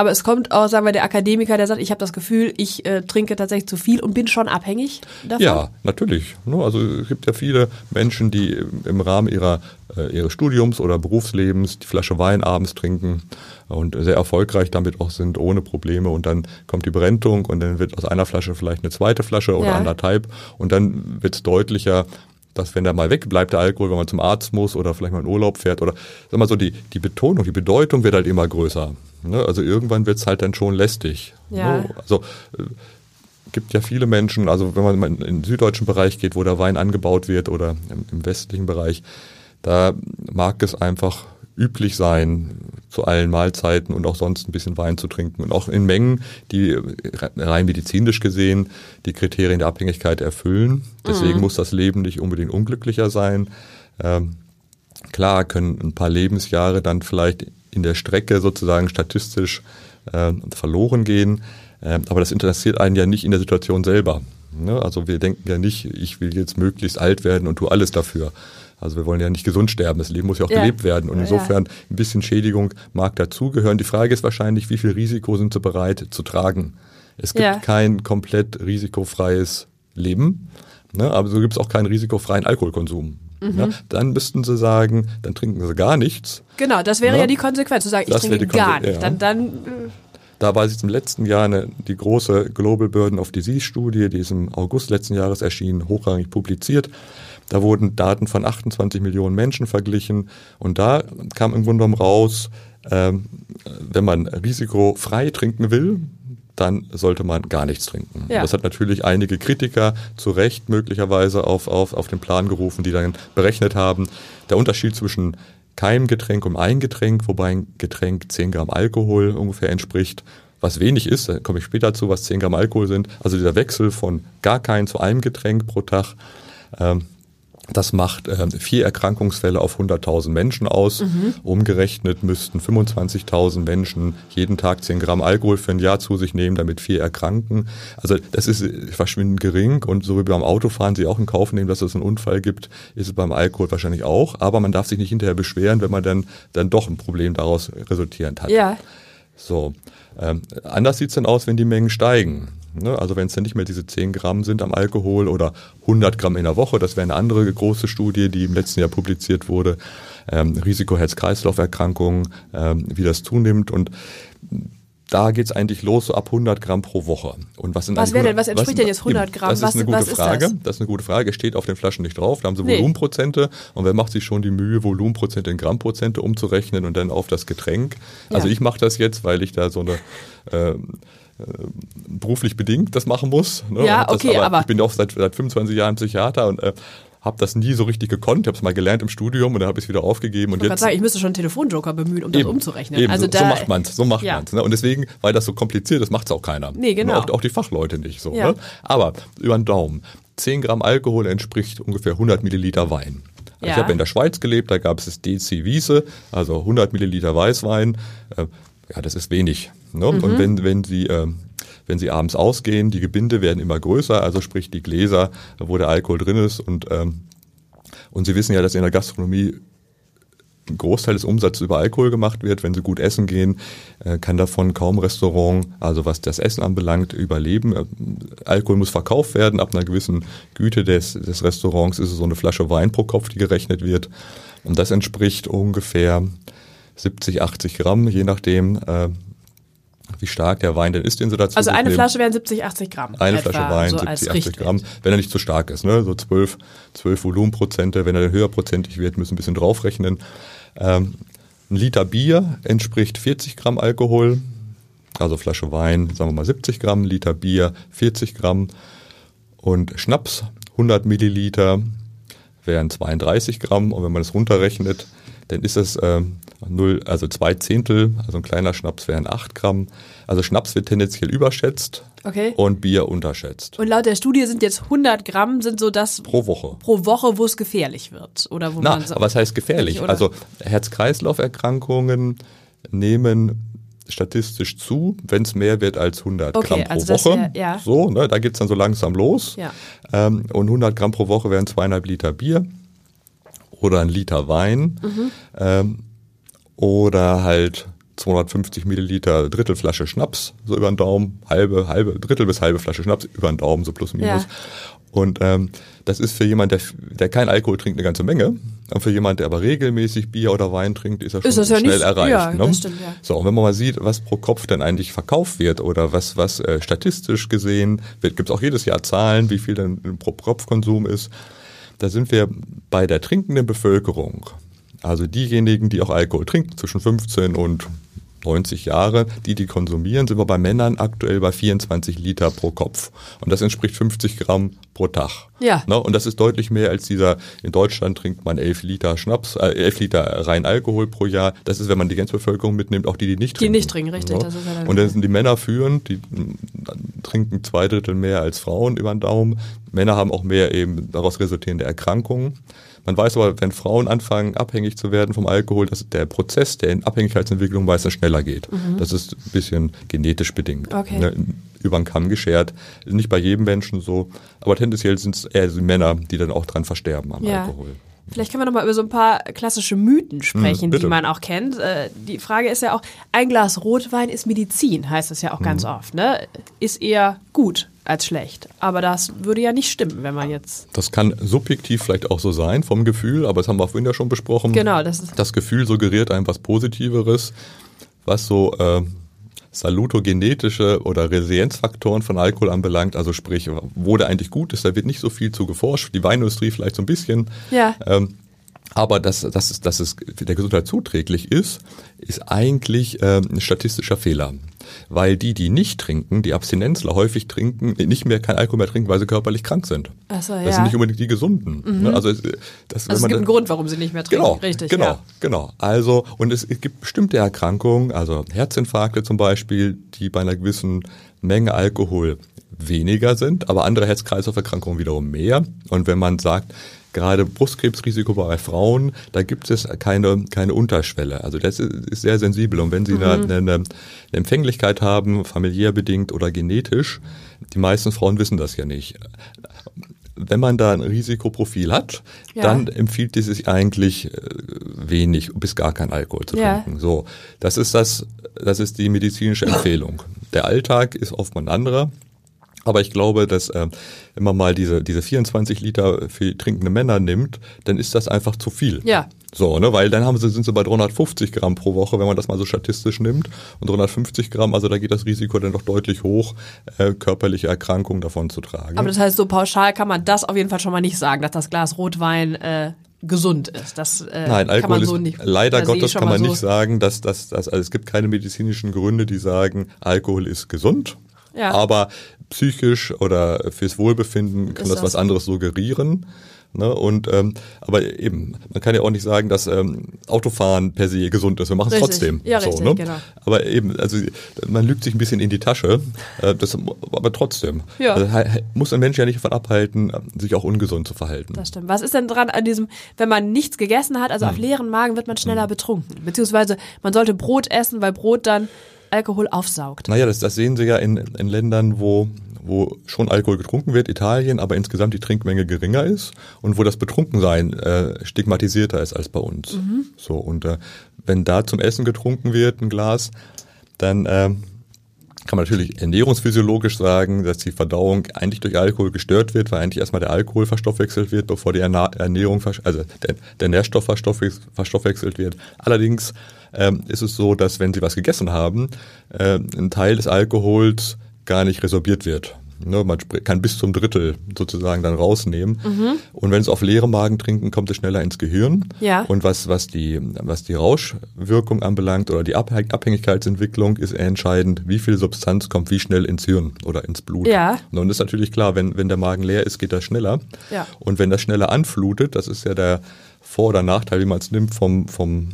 Aber es kommt auch, sagen wir, der Akademiker, der sagt, ich habe das Gefühl, ich äh, trinke tatsächlich zu viel und bin schon abhängig davon. Ja, natürlich. Ne, also es gibt ja viele Menschen, die im Rahmen ihrer, äh, ihres Studiums oder Berufslebens die Flasche Wein abends trinken und sehr erfolgreich damit auch sind, ohne Probleme. Und dann kommt die Berentung und dann wird aus einer Flasche vielleicht eine zweite Flasche oder ja. anderthalb. Und dann wird es deutlicher, dass wenn der mal wegbleibt, der Alkohol, wenn man zum Arzt muss oder vielleicht mal in Urlaub fährt oder sag mal so, die, die Betonung, die Bedeutung wird halt immer größer. Ne? Also irgendwann wird es halt dann schon lästig. Ja. Ne? Also äh, gibt ja viele Menschen, also wenn man in den süddeutschen Bereich geht, wo der Wein angebaut wird oder im, im westlichen Bereich, Da mag es einfach üblich sein, zu allen Mahlzeiten und auch sonst ein bisschen Wein zu trinken und auch in Mengen, die rein medizinisch gesehen die Kriterien der Abhängigkeit erfüllen. Deswegen mhm. muss das Leben nicht unbedingt unglücklicher sein. Ähm, klar können ein paar Lebensjahre dann vielleicht in der Strecke sozusagen statistisch äh, verloren gehen, äh, aber das interessiert einen ja nicht in der Situation selber. Ne? Also wir denken ja nicht, ich will jetzt möglichst alt werden und tue alles dafür. Also wir wollen ja nicht gesund sterben, das Leben muss ja auch ja. gelebt werden. Und insofern ein bisschen Schädigung mag dazugehören. Die Frage ist wahrscheinlich, wie viel Risiko sind sie bereit zu tragen? Es gibt ja. kein komplett risikofreies Leben, ne? aber so gibt es auch keinen risikofreien Alkoholkonsum. Mhm. Ja, dann müssten sie sagen, dann trinken sie gar nichts. Genau, das wäre ja, ja die Konsequenz, zu sagen, ich trinke gar nicht. Dann, dann, äh, da war es im letzten Jahr eine, die große Global Burden of Disease Studie, die ist im August letzten Jahres erschienen, hochrangig publiziert. Da wurden Daten von 28 Millionen Menschen verglichen und da kam im Grunde genommen raus, ähm, wenn man risikofrei trinken will, dann sollte man gar nichts trinken. Ja. Das hat natürlich einige Kritiker zu Recht möglicherweise auf, auf, auf den Plan gerufen, die dann berechnet haben, der Unterschied zwischen keinem Getränk und einem Getränk, wobei ein Getränk 10 Gramm Alkohol ungefähr entspricht, was wenig ist, da komme ich später zu, was 10 Gramm Alkohol sind. Also dieser Wechsel von gar kein zu einem Getränk pro Tag, ähm, das macht äh, vier Erkrankungsfälle auf 100.000 Menschen aus. Mhm. Umgerechnet müssten 25.000 Menschen jeden Tag 10 Gramm Alkohol für ein Jahr zu sich nehmen, damit vier erkranken. Also das ist verschwindend gering und so wie beim Autofahren Sie auch in Kauf nehmen, dass es einen Unfall gibt, ist es beim Alkohol wahrscheinlich auch. Aber man darf sich nicht hinterher beschweren, wenn man dann, dann doch ein Problem daraus resultierend hat. Ja. So. Ähm, anders sieht's dann aus, wenn die Mengen steigen. Ne? Also wenn es dann nicht mehr diese 10 Gramm sind am Alkohol oder 100 Gramm in der Woche, das wäre eine andere große Studie, die im letzten Jahr publiziert wurde, ähm, Risiko Herz-Kreislauf-Erkrankungen, ähm, wie das zunimmt und da geht's eigentlich los so ab 100 Gramm pro Woche. Und was, was wäre denn, was entspricht was, denn jetzt 100 Gramm? Das ist was, eine gute Frage. Das? das? ist eine gute Frage. Steht auf den Flaschen nicht drauf. Da haben sie nee. Volumenprozente. Und wer macht sich schon die Mühe, Volumenprozente in Grammprozente umzurechnen und dann auf das Getränk? Ja. Also ich mache das jetzt, weil ich da so eine äh, äh, beruflich bedingt das machen muss. Ne? Ja, das, okay, aber, aber, ich bin auch seit, seit 25 Jahren Psychiater und äh, habe das nie so richtig gekonnt. Ich habe es mal gelernt im Studium und dann habe ich es wieder aufgegeben. Und ich jetzt sagen, ich müsste schon einen Telefonjoker bemühen, um eben, das umzurechnen. Eben, also so, da, so macht man es, so macht ja. man's. Ne? Und deswegen, weil das so kompliziert ist, macht es auch keiner. Nee, genau. Auch, auch, die Fachleute nicht so. Ja. Ne? Aber über den Daumen. 10 Gramm Alkohol entspricht ungefähr 100 Milliliter Wein. Also ja. Ich habe in der Schweiz gelebt, da gab es das DC Wiese, also 100 Milliliter Weißwein. Äh, ja, das ist wenig. Ne? Mhm. Und wenn, wenn Sie äh, wenn sie abends ausgehen, die Gebinde werden immer größer, also sprich die Gläser, wo der Alkohol drin ist und ähm, und Sie wissen ja, dass in der Gastronomie ein Großteil des Umsatzes über Alkohol gemacht wird. Wenn Sie gut essen gehen, äh, kann davon kaum Restaurant, also was das Essen anbelangt, überleben. Äh, Alkohol muss verkauft werden. Ab einer gewissen Güte des, des Restaurants ist es so eine Flasche Wein pro Kopf, die gerechnet wird. Und das entspricht ungefähr 70, 80 Gramm, je nachdem, äh, wie stark der Wein denn ist, den sie dazu Also eine nehmen. Flasche wären 70, 80 Gramm. Eine Flasche Wein, so 70, 80 Gramm, wenn er nicht zu stark ist. Ne? So 12, 12 Volumenprozente. Wenn er höherprozentig wird, müssen wir ein bisschen draufrechnen. Ähm, ein Liter Bier entspricht 40 Gramm Alkohol. Also Flasche Wein, sagen wir mal 70 Gramm, Liter Bier 40 Gramm. Und Schnaps 100 Milliliter wären 32 Gramm. Und wenn man das runterrechnet, dann ist das ähm, null, also zwei Zehntel, also ein kleiner Schnaps wären acht Gramm. Also Schnaps wird tendenziell überschätzt okay. und Bier unterschätzt. Und laut der Studie sind jetzt 100 Gramm sind so das pro Woche, pro Woche, wo es gefährlich wird oder wo Na, man so aber was heißt gefährlich? Also Herz-Kreislauf-Erkrankungen nehmen statistisch zu, wenn es mehr wird als 100 okay, Gramm pro also Woche. Wär, ja. So, ne, da geht's dann so langsam los. Ja. Ähm, und 100 Gramm pro Woche wären zweieinhalb Liter Bier oder ein Liter Wein. Mhm. Ähm, oder halt 250 Milliliter Drittelflasche Schnaps, so über den Daumen, halbe, halbe, Drittel bis halbe Flasche Schnaps über den Daumen, so plus minus. Ja. Und ähm, das ist für jemand, der, der kein Alkohol trinkt, eine ganze Menge. Und für jemand, der aber regelmäßig Bier oder Wein trinkt, ist er schon ist schnell ja nicht, erreicht. Ja, ne? stimmt, ja. So, und wenn man mal sieht, was pro Kopf denn eigentlich verkauft wird oder was, was äh, statistisch gesehen wird, gibt es auch jedes Jahr Zahlen, wie viel denn pro Kopfkonsum ist. Da sind wir bei der trinkenden Bevölkerung. Also diejenigen, die auch Alkohol trinken, zwischen 15 und 90 Jahre, die die konsumieren, sind wir bei Männern aktuell bei 24 Liter pro Kopf. Und das entspricht 50 Gramm pro Tag. Ja. Ne? Und das ist deutlich mehr als dieser, in Deutschland trinkt man 11 Liter Schnaps, äh, 11 Liter rein Alkohol pro Jahr. Das ist, wenn man die ganze Bevölkerung mitnimmt, auch die, die nicht Die trinken. nicht trinken, richtig, Ne? das ist ja Und dann sind die Männer führend, die trinken zwei Drittel mehr als Frauen über den Daumen. Männer haben auch mehr eben daraus resultierende Erkrankungen. Man weiß aber, wenn Frauen anfangen, abhängig zu werden vom Alkohol, dass der Prozess der Abhängigkeitsentwicklung meistens schneller geht. Das ist ein bisschen genetisch bedingt. Mhm. Okay. Ne, über den Kamm geschert. Nicht bei jedem Menschen so, aber tendenziell sind es eher die Männer, die dann auch dran versterben am Ja. Alkohol. Vielleicht können wir noch mal über so ein paar klassische Mythen sprechen, Mhm, die man auch kennt. Äh, Die Frage ist ja auch, ein Glas Rotwein ist Medizin, heißt es ja auch Mhm. ganz oft. Ne? Ist eher gut als schlecht. Aber das würde ja nicht stimmen, wenn man jetzt... Das kann subjektiv vielleicht auch so sein vom Gefühl, aber das haben wir vorhin ja schon besprochen. Genau, das ist- Das Gefühl suggeriert einem was Positiveres, was so äh, salutogenetische oder Resilienzfaktoren von Alkohol anbelangt, also sprich, wo der eigentlich gut ist, da wird nicht so viel zu geforscht, die Weinindustrie vielleicht so ein bisschen. Ja. Ähm, aber dass, dass, es, dass es der Gesundheit zuträglich ist, ist eigentlich ähm, ein statistischer Fehler. Weil die, die nicht trinken, die Abstinenzler häufig trinken, nicht mehr kein Alkohol mehr trinken, weil sie körperlich krank sind. Ach so, Das ja. sind nicht unbedingt die Gesunden. Ne? Also, es- das, Also es gibt einen das- Grund, warum sie nicht mehr trinken. Genau, Richtig, genau, ja. genau. Also, und es, es gibt bestimmte Erkrankungen, also Herzinfarkte zum Beispiel, die bei einer gewissen Menge Alkohol weniger sind, aber andere Herz-Kreislauf-Erkrankungen wiederum mehr. Und wenn man sagt, gerade Brustkrebsrisiko bei Frauen, da gibt es keine, keine Unterschwelle. Also das ist, sehr sensibel. Und wenn Sie Mhm. eine, eine, Empfänglichkeit haben, familiär bedingt oder genetisch, die meisten Frauen wissen das ja nicht wenn man da ein Risikoprofil hat, Ja. dann empfiehlt es sich eigentlich äh, wenig bis gar kein Alkohol zu Ja. trinken. So, das ist das, das ist die medizinische Empfehlung. Der Alltag ist oft mal ein anderer. Aber ich glaube, dass äh, wenn man mal diese, diese 24 Liter für trinkende Männer nimmt, dann ist das einfach zu viel. Ja. So, ne, weil dann haben sie, sind sie bei 350 Gramm pro Woche, wenn man das mal so statistisch nimmt. Und 350 Gramm, also da geht das Risiko dann doch deutlich hoch, äh, körperliche Erkrankungen davon zu tragen. Aber das heißt, so pauschal kann man das auf jeden Fall schon mal nicht sagen, dass das Glas Rotwein äh, gesund ist. Das äh, Nein, kann Alkohol man ist, so nicht. leider ich Gottes kann man so- nicht sagen, dass, dass, dass also es gibt keine medizinischen Gründe, die sagen, Alkohol ist gesund. Ja. Aber psychisch oder fürs Wohlbefinden kann das, das- was anderes suggerieren. Ne? Und ähm, aber eben, man kann ja auch nicht sagen, dass ähm, Autofahren per se gesund ist. Wir machen es trotzdem. Ja, so, richtig, ne? genau. Aber eben, also man lügt sich ein bisschen in die Tasche, äh, das, aber trotzdem. Ja. Also, muss ein Mensch ja nicht davon abhalten, sich auch ungesund zu verhalten. Das stimmt. Was ist denn dran an diesem, wenn man nichts gegessen hat, also Hm. auf leeren Magen wird man schneller betrunken? Beziehungsweise man sollte Brot essen, weil Brot dann Alkohol aufsaugt. Naja, das, das sehen Sie ja in, in Ländern, wo, wo schon Alkohol getrunken wird, Italien, aber insgesamt die Trinkmenge geringer ist und wo das Betrunkensein äh, stigmatisierter ist als bei uns. So und äh, wenn da zum Essen getrunken wird, ein Glas, dann ähm, kann man natürlich ernährungsphysiologisch sagen, dass die Verdauung eigentlich durch Alkohol gestört wird, weil eigentlich erstmal der Alkohol verstoffwechselt wird, bevor die Ernährung, also der, der Nährstoff verstoffwech- verstoffwechselt wird. Allerdings ähm, ist es so, dass wenn Sie was gegessen haben, äh, ein Teil des Alkohols gar nicht resorbiert wird. Ne, man kann bis zum Drittel sozusagen dann rausnehmen. Und wenn Sie auf leerem Magen trinken, kommt es schneller ins Gehirn. Ja. Und was, was die, was die Rauschwirkung anbelangt oder die Abhäng- Abhängigkeitsentwicklung ist entscheidend, wie viel Substanz kommt wie schnell ins Hirn oder ins Blut. Ja. Nun ist natürlich klar, wenn, wenn der Magen leer ist, geht das schneller. Ja. Und wenn das schneller anflutet, das ist ja der Vor- oder Nachteil, wie man es nimmt vom, vom,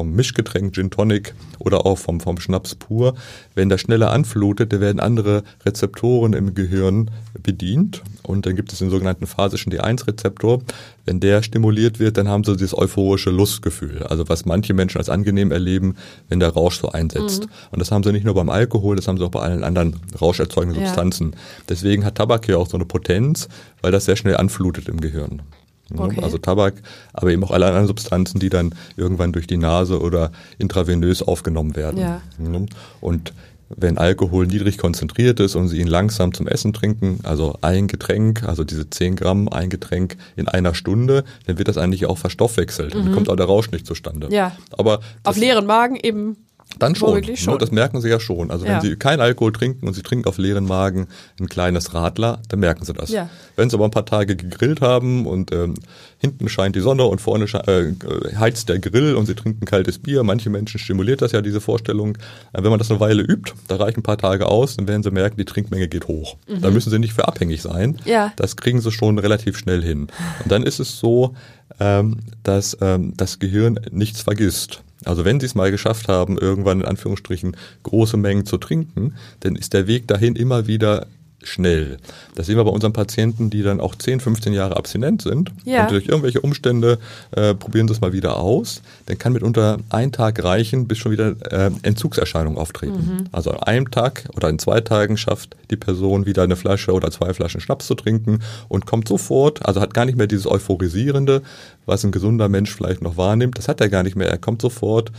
vom Mischgetränk Gin Tonic oder auch vom, vom Schnaps pur. Wenn das schneller anflutet, da werden andere Rezeptoren im Gehirn bedient. Und dann gibt es den sogenannten phasischen D1-Rezeptor. Wenn der stimuliert wird, dann haben sie dieses euphorische Lustgefühl. Also was manche Menschen als angenehm erleben, wenn der Rausch so einsetzt. Und das haben sie nicht nur beim Alkohol, das haben sie auch bei allen anderen rauscherzeugenden Ja. Substanzen. Deswegen hat Tabak ja auch so eine Potenz, weil das sehr schnell anflutet im Gehirn. Ne? Okay. Also Tabak, aber eben auch alle anderen Substanzen, die dann irgendwann durch die Nase oder intravenös aufgenommen werden. Ja. Ne? Und wenn Alkohol niedrig konzentriert ist und Sie ihn langsam zum Essen trinken, also ein Getränk, also diese 10 Gramm, ein Getränk in einer Stunde, dann wird das eigentlich auch verstoffwechselt. Dann kommt auch der Rausch nicht zustande. Mhm. Ja. Aber Auf leeren Magen eben Dann schon. Womöglich schon. Ne, das merken sie ja schon. Also Ja. wenn sie keinen Alkohol trinken und sie trinken auf leeren Magen ein kleines Radler, dann merken sie das. Ja. Wenn sie aber ein paar Tage gegrillt haben und ähm, hinten scheint die Sonne und vorne äh, heizt der Grill und sie trinken kaltes Bier, manche Menschen stimuliert das ja, diese Vorstellung. Äh, wenn man das eine Weile übt, da reichen ein paar Tage aus, dann werden sie merken, die Trinkmenge geht hoch. Da müssen sie nicht für abhängig sein. Mhm. Ja. Das kriegen sie schon relativ schnell hin. Und dann ist es so, ähm, dass ähm, das Gehirn nichts vergisst. Also wenn sie es mal geschafft haben, irgendwann in Anführungsstrichen große Mengen zu trinken, dann ist der Weg dahin immer wieder schnell. Das sehen wir bei unseren Patienten, die dann auch 10, 15 Jahre abstinent sind Ja. und durch irgendwelche Umstände äh, probieren sie es mal wieder aus. Dann kann mitunter ein Tag reichen, bis schon wieder äh, Entzugserscheinungen auftreten. Also an einem Tag oder in zwei Tagen schafft die Person wieder eine Flasche oder zwei Flaschen Schnaps zu trinken und kommt sofort, also hat gar nicht mehr dieses Euphorisierende, was ein gesunder Mensch vielleicht noch wahrnimmt. Das hat er gar nicht mehr. Er kommt sofort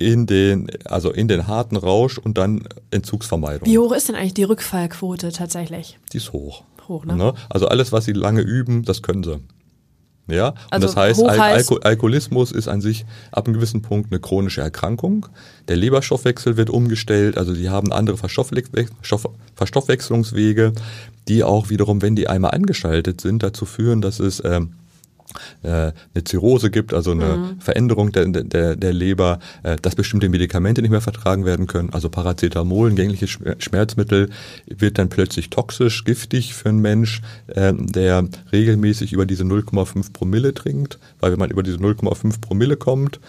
in den, also in den harten Rausch und dann Entzugsvermeidung. Wie hoch ist denn eigentlich die Rückfallquote tatsächlich? Die ist hoch. Hoch, ne? Also alles, was sie lange üben, das können sie. Ja, und Also das heißt, Al Alko Alkoholismus ist an sich ab einem gewissen Punkt eine chronische Erkrankung. Der Leberstoffwechsel wird umgestellt, also die haben andere Verstoffwe Stoff Verstoffwechslungswege, die auch wiederum, wenn die einmal angeschaltet sind, dazu führen, dass es ähm, äh, eine Zirrhose gibt, also eine Mhm. Veränderung der, der, der Leber, äh, dass bestimmte Medikamente nicht mehr vertragen werden können. Also Paracetamol, ein gängliches Schmer- Schmerzmittel, wird dann plötzlich toxisch, giftig für einen Mensch, äh, der regelmäßig über diese 0,5 Promille trinkt, weil wenn man über diese 0,5 Promille kommt,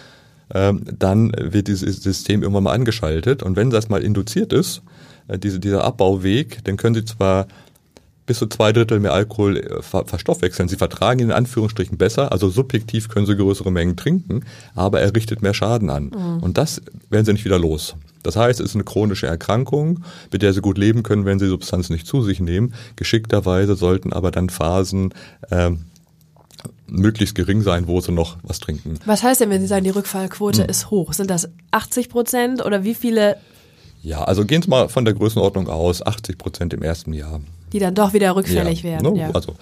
ähm, dann wird dieses System irgendwann mal angeschaltet. Und wenn das mal induziert ist, äh, diese, dieser Abbauweg, dann können Sie zwar bis zu zwei Drittel mehr Alkohol äh, ver verstoffwechseln. Sie vertragen ihn in Anführungsstrichen besser, also subjektiv können sie größere Mengen trinken, aber er richtet mehr Schaden an. Und das werden sie nicht wieder los. Das heißt, es ist eine chronische Erkrankung, mit der sie gut leben können, wenn sie Substanzen nicht zu sich nehmen. Geschickterweise sollten aber dann Phasen ähm, möglichst gering sein, wo sie noch was trinken. Was heißt denn, wenn Sie sagen, die Rückfallquote Hm. ist hoch? Sind das 80 Prozent oder wie viele, Ja, also gehen Sie mal von der Größenordnung aus, 80 Prozent im ersten Jahr. Die dann doch wieder rückfällig ja, werden? ne? Also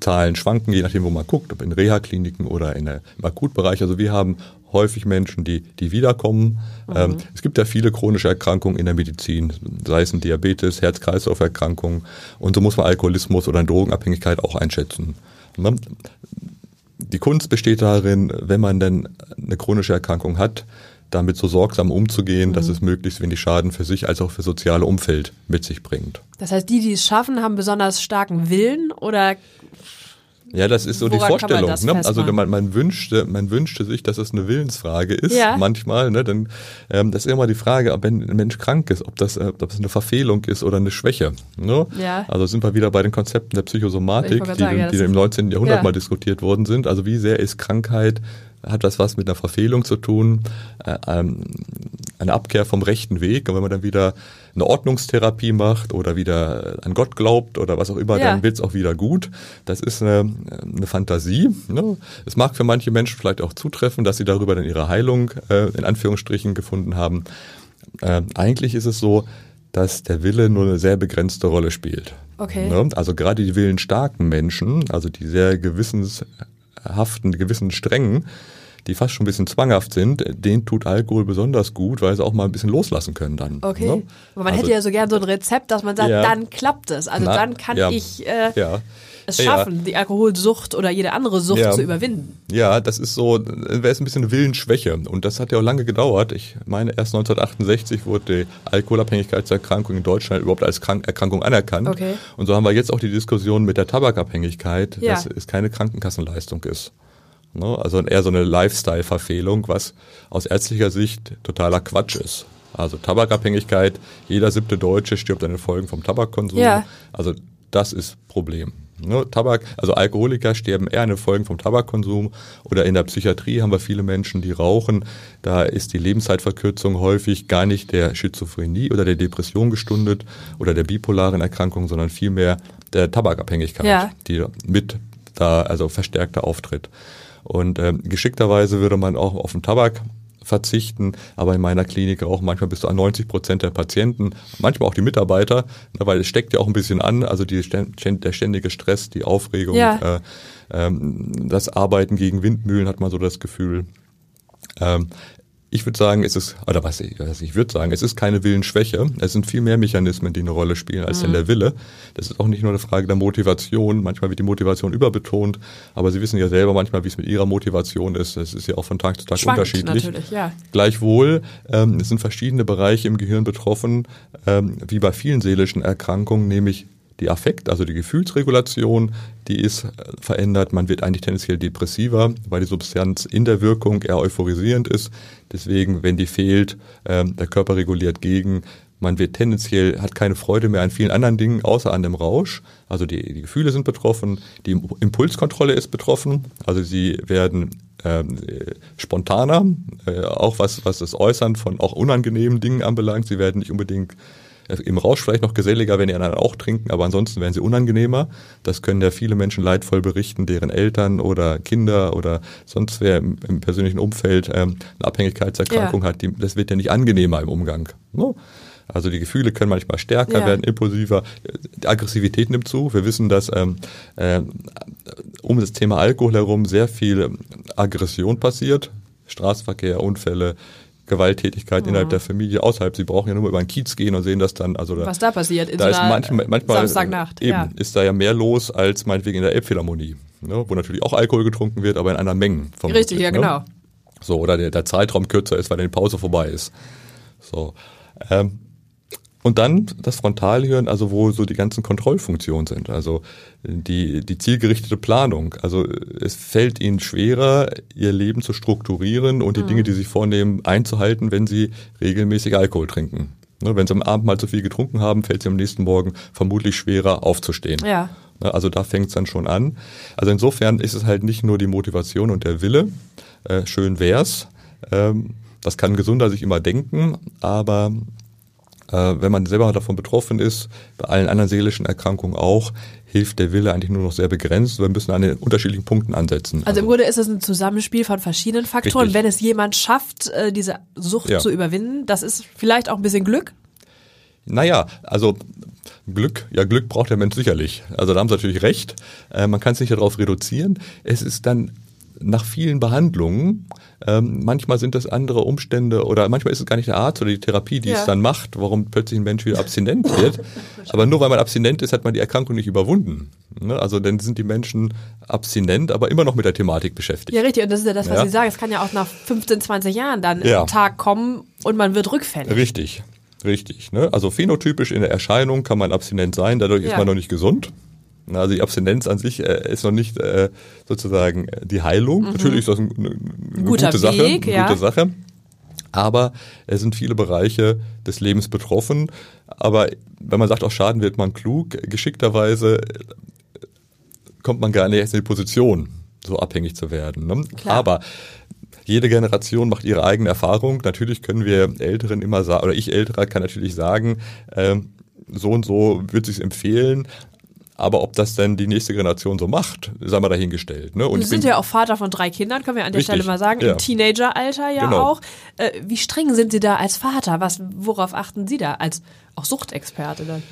Zahlen schwanken, je nachdem, wo man guckt, ob in Reha-Kliniken oder in der, im Akutbereich. Also wir haben häufig Menschen, die, die wiederkommen. Ähm, es gibt ja viele chronische Erkrankungen in der Medizin, sei es ein Diabetes, Herz-Kreislauf-Erkrankungen. Und so muss man Alkoholismus oder eine Drogenabhängigkeit auch einschätzen. Ne? Die Kunst besteht darin, wenn man denn eine chronische Erkrankung hat, damit so sorgsam umzugehen, dass es möglichst wenig Schaden für sich als auch für soziale Umfeld mit sich bringt. Das heißt, die, die es schaffen, haben besonders starken Willen oder Ja, das ist so die Woran man Vorstellung. Ne? Also man, man wünschte, man wünschte sich, dass es eine Willensfrage ist. Ja. Manchmal, ne? Denn ähm, das ist immer die Frage, ob wenn ein Mensch krank ist, ob das, äh, ob das eine Verfehlung ist oder eine Schwäche. Ne? Ja. Also sind wir wieder bei den Konzepten der Psychosomatik, die, sagen, ja, die im ist- 19. Jahrhundert Ja. mal diskutiert worden sind. Also wie sehr ist Krankheit hat das was mit einer Verfehlung zu tun, äh, ähm, eine Abkehr vom rechten Weg. Und wenn man dann wieder eine Ordnungstherapie macht oder wieder an Gott glaubt oder was auch immer, Ja. dann wird's auch wieder gut. Das ist eine, eine Fantasie. Ne? Es mag für manche Menschen vielleicht auch zutreffen, dass sie darüber dann ihre Heilung äh, in Anführungsstrichen gefunden haben. Äh, eigentlich ist es so, dass der Wille nur eine sehr begrenzte Rolle spielt. Okay. Ne? Also gerade die willensstarken Menschen, also die sehr gewissenshaften, gewissen strengen, die fast schon ein bisschen zwanghaft sind, denen tut Alkohol besonders gut, weil sie auch mal ein bisschen loslassen können dann. okay. Ne? Aber man Also- hätte ja so gern so ein Rezept, dass man sagt, Ja. dann klappt es. Also Na, dann kann ja. ich äh, ja. es schaffen, die Alkoholsucht oder jede andere Sucht zu überwinden. Ja, das ist so, wäre es ein bisschen eine Willensschwäche. Und das hat ja auch lange gedauert. Ich meine, erst 1968 wurde die Alkoholabhängigkeitserkrankung in Deutschland überhaupt als Krank Erkrankung anerkannt. Okay. Und so haben wir jetzt auch die Diskussion mit der Tabakabhängigkeit, dass es keine Krankenkassenleistung ist. Ne? Also eher so eine Lifestyle-Verfehlung, was aus ärztlicher Sicht totaler Quatsch ist. Also Tabakabhängigkeit, jeder siebte Deutsche stirbt an den Folgen vom Tabakkonsum. Ja. Also das ist Problem. Ne, Tabak, also Alkoholiker sterben eher an den Folgen vom Tabakkonsum oder in der Psychiatrie haben wir viele Menschen, die rauchen. Da ist die Lebenszeitverkürzung häufig gar nicht der Schizophrenie oder der Depression gestundet oder der bipolaren Erkrankung, sondern vielmehr der Tabakabhängigkeit, Ja. die mit da also verstärkter auftritt. Und ähm, geschickterweise würde man auch auf den Tabak verzichten, aber in meiner Klinik auch manchmal bis zu 90 Prozent der Patienten, manchmal auch die Mitarbeiter, ne, weil es steckt ja auch ein bisschen an, also die, der ständige Stress, die Aufregung, Ja. äh, ähm, das Arbeiten gegen Windmühlen hat man so das Gefühl. Ähm, ich würde sagen, es ist, oder was ich, was ich würde sagen, es ist keine Willensschwäche. Es sind viel mehr Mechanismen, die eine Rolle spielen, als mhm. denn der Wille. Das ist auch nicht nur eine Frage der Motivation. Manchmal wird die Motivation überbetont, aber Sie wissen ja selber manchmal, wie es mit Ihrer Motivation ist. Das ist ja auch von Tag zu Tag Schwankt unterschiedlich. Natürlich, ja. Gleichwohl, ähm, es sind verschiedene Bereiche im Gehirn betroffen, ähm, wie bei vielen seelischen Erkrankungen, nämlich die Affekt, also die Gefühlsregulation, die ist äh, verändert. Man wird eigentlich tendenziell depressiver, weil die Substanz in der Wirkung eher euphorisierend ist. Deswegen, wenn die fehlt, ähm, der Körper reguliert gegen. Man wird tendenziell, hat keine Freude mehr an vielen anderen Dingen, außer an dem Rausch. Also die, die Gefühle sind betroffen, die Impulskontrolle ist betroffen. Also sie werden ähm, spontaner, äh, auch was, was das Äußern von auch unangenehmen Dingen anbelangt. Sie werden nicht unbedingt im Rausch vielleicht noch geselliger, wenn die anderen auch trinken, aber ansonsten werden sie unangenehmer. Das können ja viele Menschen leidvoll berichten, deren Eltern oder Kinder oder sonst wer im, im persönlichen Umfeld ähm, eine Abhängigkeitserkrankung ja. hat. Die, das wird ja nicht angenehmer im Umgang. No? Also die Gefühle können manchmal stärker ja. werden, impulsiver. Die Aggressivität nimmt zu. Wir wissen, dass ähm, äh, um das Thema Alkohol herum sehr viel Aggression passiert. Straßenverkehr, Unfälle, Gewalttätigkeit mhm. innerhalb der Familie außerhalb. Sie brauchen ja nur über einen Kiez gehen und sehen das dann. Also Was da passiert in da so ist manchmal, manchmal Samstagnacht. Eben, ja. ist da ja mehr los als meinetwegen in der Elbphilharmonie, ne, wo natürlich auch Alkohol getrunken wird, aber in anderen Mengen. Richtig, ja, ne? genau. So, oder der, der Zeitraum kürzer ist, weil die Pause vorbei ist. So. Ähm, und dann das Frontalhirn, also wo so die ganzen Kontrollfunktionen sind, also die, die zielgerichtete Planung. Also es fällt ihnen schwerer, ihr Leben zu strukturieren und die mhm. Dinge, die sie vornehmen, einzuhalten, wenn sie regelmäßig Alkohol trinken. Ne, wenn sie am Abend mal zu viel getrunken haben, fällt sie am nächsten Morgen vermutlich schwerer aufzustehen. Ja. Ne, also da fängt es dann schon an. Also insofern ist es halt nicht nur die Motivation und der Wille, äh, schön wär's. Ähm, das kann gesunder sich immer denken, aber äh, wenn man selber davon betroffen ist, bei allen anderen seelischen Erkrankungen auch, hilft der Wille eigentlich nur noch sehr begrenzt. Wir müssen an den unterschiedlichen Punkten ansetzen. Also, also im Grunde ist es ein Zusammenspiel von verschiedenen Faktoren. Richtig. Wenn es jemand schafft, äh, diese Sucht ja. zu überwinden, das ist vielleicht auch ein bisschen Glück? Naja, also Glück, ja Glück braucht der Mensch sicherlich. Also da haben Sie natürlich recht. Äh, man kann es nicht darauf reduzieren. Es ist dann nach vielen Behandlungen, ähm, manchmal sind das andere Umstände oder manchmal ist es gar nicht der Arzt oder die Therapie, die ja. es dann macht, warum plötzlich ein Mensch wieder abstinent wird. [laughs] aber nur weil man abstinent ist, hat man die Erkrankung nicht überwunden. Ne? Also dann sind die Menschen abstinent, aber immer noch mit der Thematik beschäftigt. Ja, richtig. Und das ist ja das, was ja. Sie sagen. Es kann ja auch nach 15, 20 Jahren dann ja. ein Tag kommen und man wird rückfällig. Richtig. Richtig. Ne? Also phänotypisch in der Erscheinung kann man abstinent sein, dadurch ist man noch nicht gesund. Also die Abstinenz an sich äh, ist noch nicht äh, sozusagen die Heilung. Mhm. Natürlich ist das ein, eine, eine Guter gute Sache, Weg, eine ja. gute Sache. Aber es sind viele Bereiche des Lebens betroffen. Aber wenn man sagt, auch Schaden wird man klug, geschickterweise kommt man gar nicht erst in die Position, so abhängig zu werden. Ne? Aber jede Generation macht ihre eigene Erfahrung. Natürlich können wir Älteren immer sagen, oder ich Älterer kann natürlich sagen, äh, so und so würde sich empfehlen, aber ob das denn die nächste Generation so macht, sei mal dahingestellt. Ne? Und Sie sind ja auch Vater von drei Kindern, können wir an der richtig, Stelle mal sagen, ja. im Teenageralter ja genau. auch. Äh, wie streng sind Sie da als Vater? Was, worauf achten Sie da als auch Suchtexperte dann?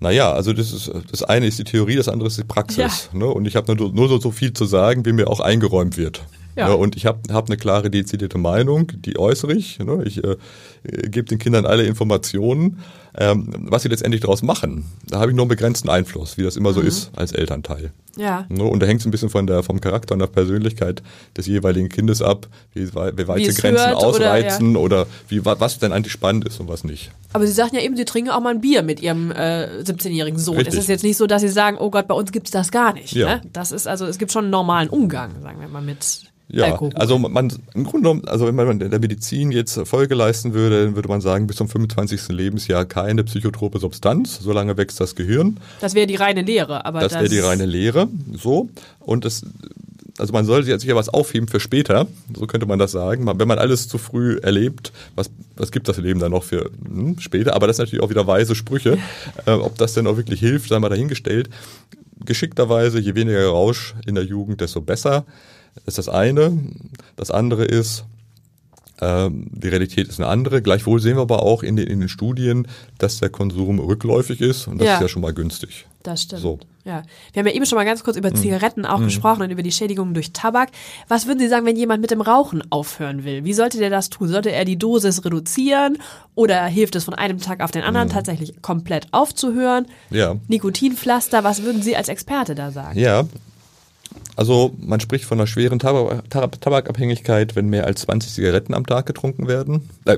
Naja, also das ist das eine ist die Theorie, das andere ist die Praxis. Ja. Ne? Und ich habe nur, nur so, so viel zu sagen, wie mir auch eingeräumt wird. Ja. Ne? Und ich habe hab eine klare, dezidierte Meinung, die äußere ich. Ne? Ich äh, gebe den Kindern alle Informationen. Ähm, was sie letztendlich daraus machen, da habe ich nur einen begrenzten Einfluss, wie das immer mhm. so ist als Elternteil. Ja. Ne? Und da hängt es ein bisschen von der, vom Charakter und der Persönlichkeit des jeweiligen Kindes ab, wie, wie weit sie Grenzen hört, ausreizen oder, ja. oder wie, was denn eigentlich spannend ist und was nicht. Aber Sie sagten ja eben, Sie trinken auch mal ein Bier mit Ihrem äh, 17-jährigen Sohn. Richtig. Es ist jetzt nicht so, dass Sie sagen, oh Gott, bei uns gibt es das gar nicht. Ja. Ne? Das ist also, es gibt schon einen normalen Umgang, sagen wir mal, mit ja, Alkohol. also man im Grunde genommen, also wenn man der Medizin jetzt Folge leisten würde, dann würde man sagen, bis zum 25. Lebensjahr keine psychotrope Substanz, solange wächst das Gehirn. Das wäre die reine Lehre, aber das, das wäre die reine Lehre, so und das also man sollte sich ja was aufheben für später, so könnte man das sagen. Wenn man alles zu früh erlebt, was, was gibt das Leben dann noch für hm, später? Aber das sind natürlich auch wieder weise Sprüche. [laughs] Äh, ob das denn auch wirklich hilft, sei mal dahingestellt. Geschickterweise, je weniger Rausch in der Jugend, desto besser. Das ist das eine. Das andere ist, die Realität ist eine andere. Gleichwohl sehen wir aber auch in den, in den Studien, dass der Konsum rückläufig ist und das Ja. ist ja schon mal günstig. Das stimmt. So. Ja. Wir haben ja eben schon mal ganz kurz über Zigaretten auch gesprochen und über die Schädigungen durch Tabak. Was würden Sie sagen, wenn jemand mit dem Rauchen aufhören will? Wie sollte der das tun? Sollte er die Dosis reduzieren oder hilft es von einem Tag auf den anderen tatsächlich komplett aufzuhören? Ja. Nikotinpflaster, was würden Sie als Experte da sagen? Ja. Also man spricht von einer schweren Tabak Tab Tabakabhängigkeit, wenn mehr als 20 Zigaretten am Tag getrunken werden. Äh,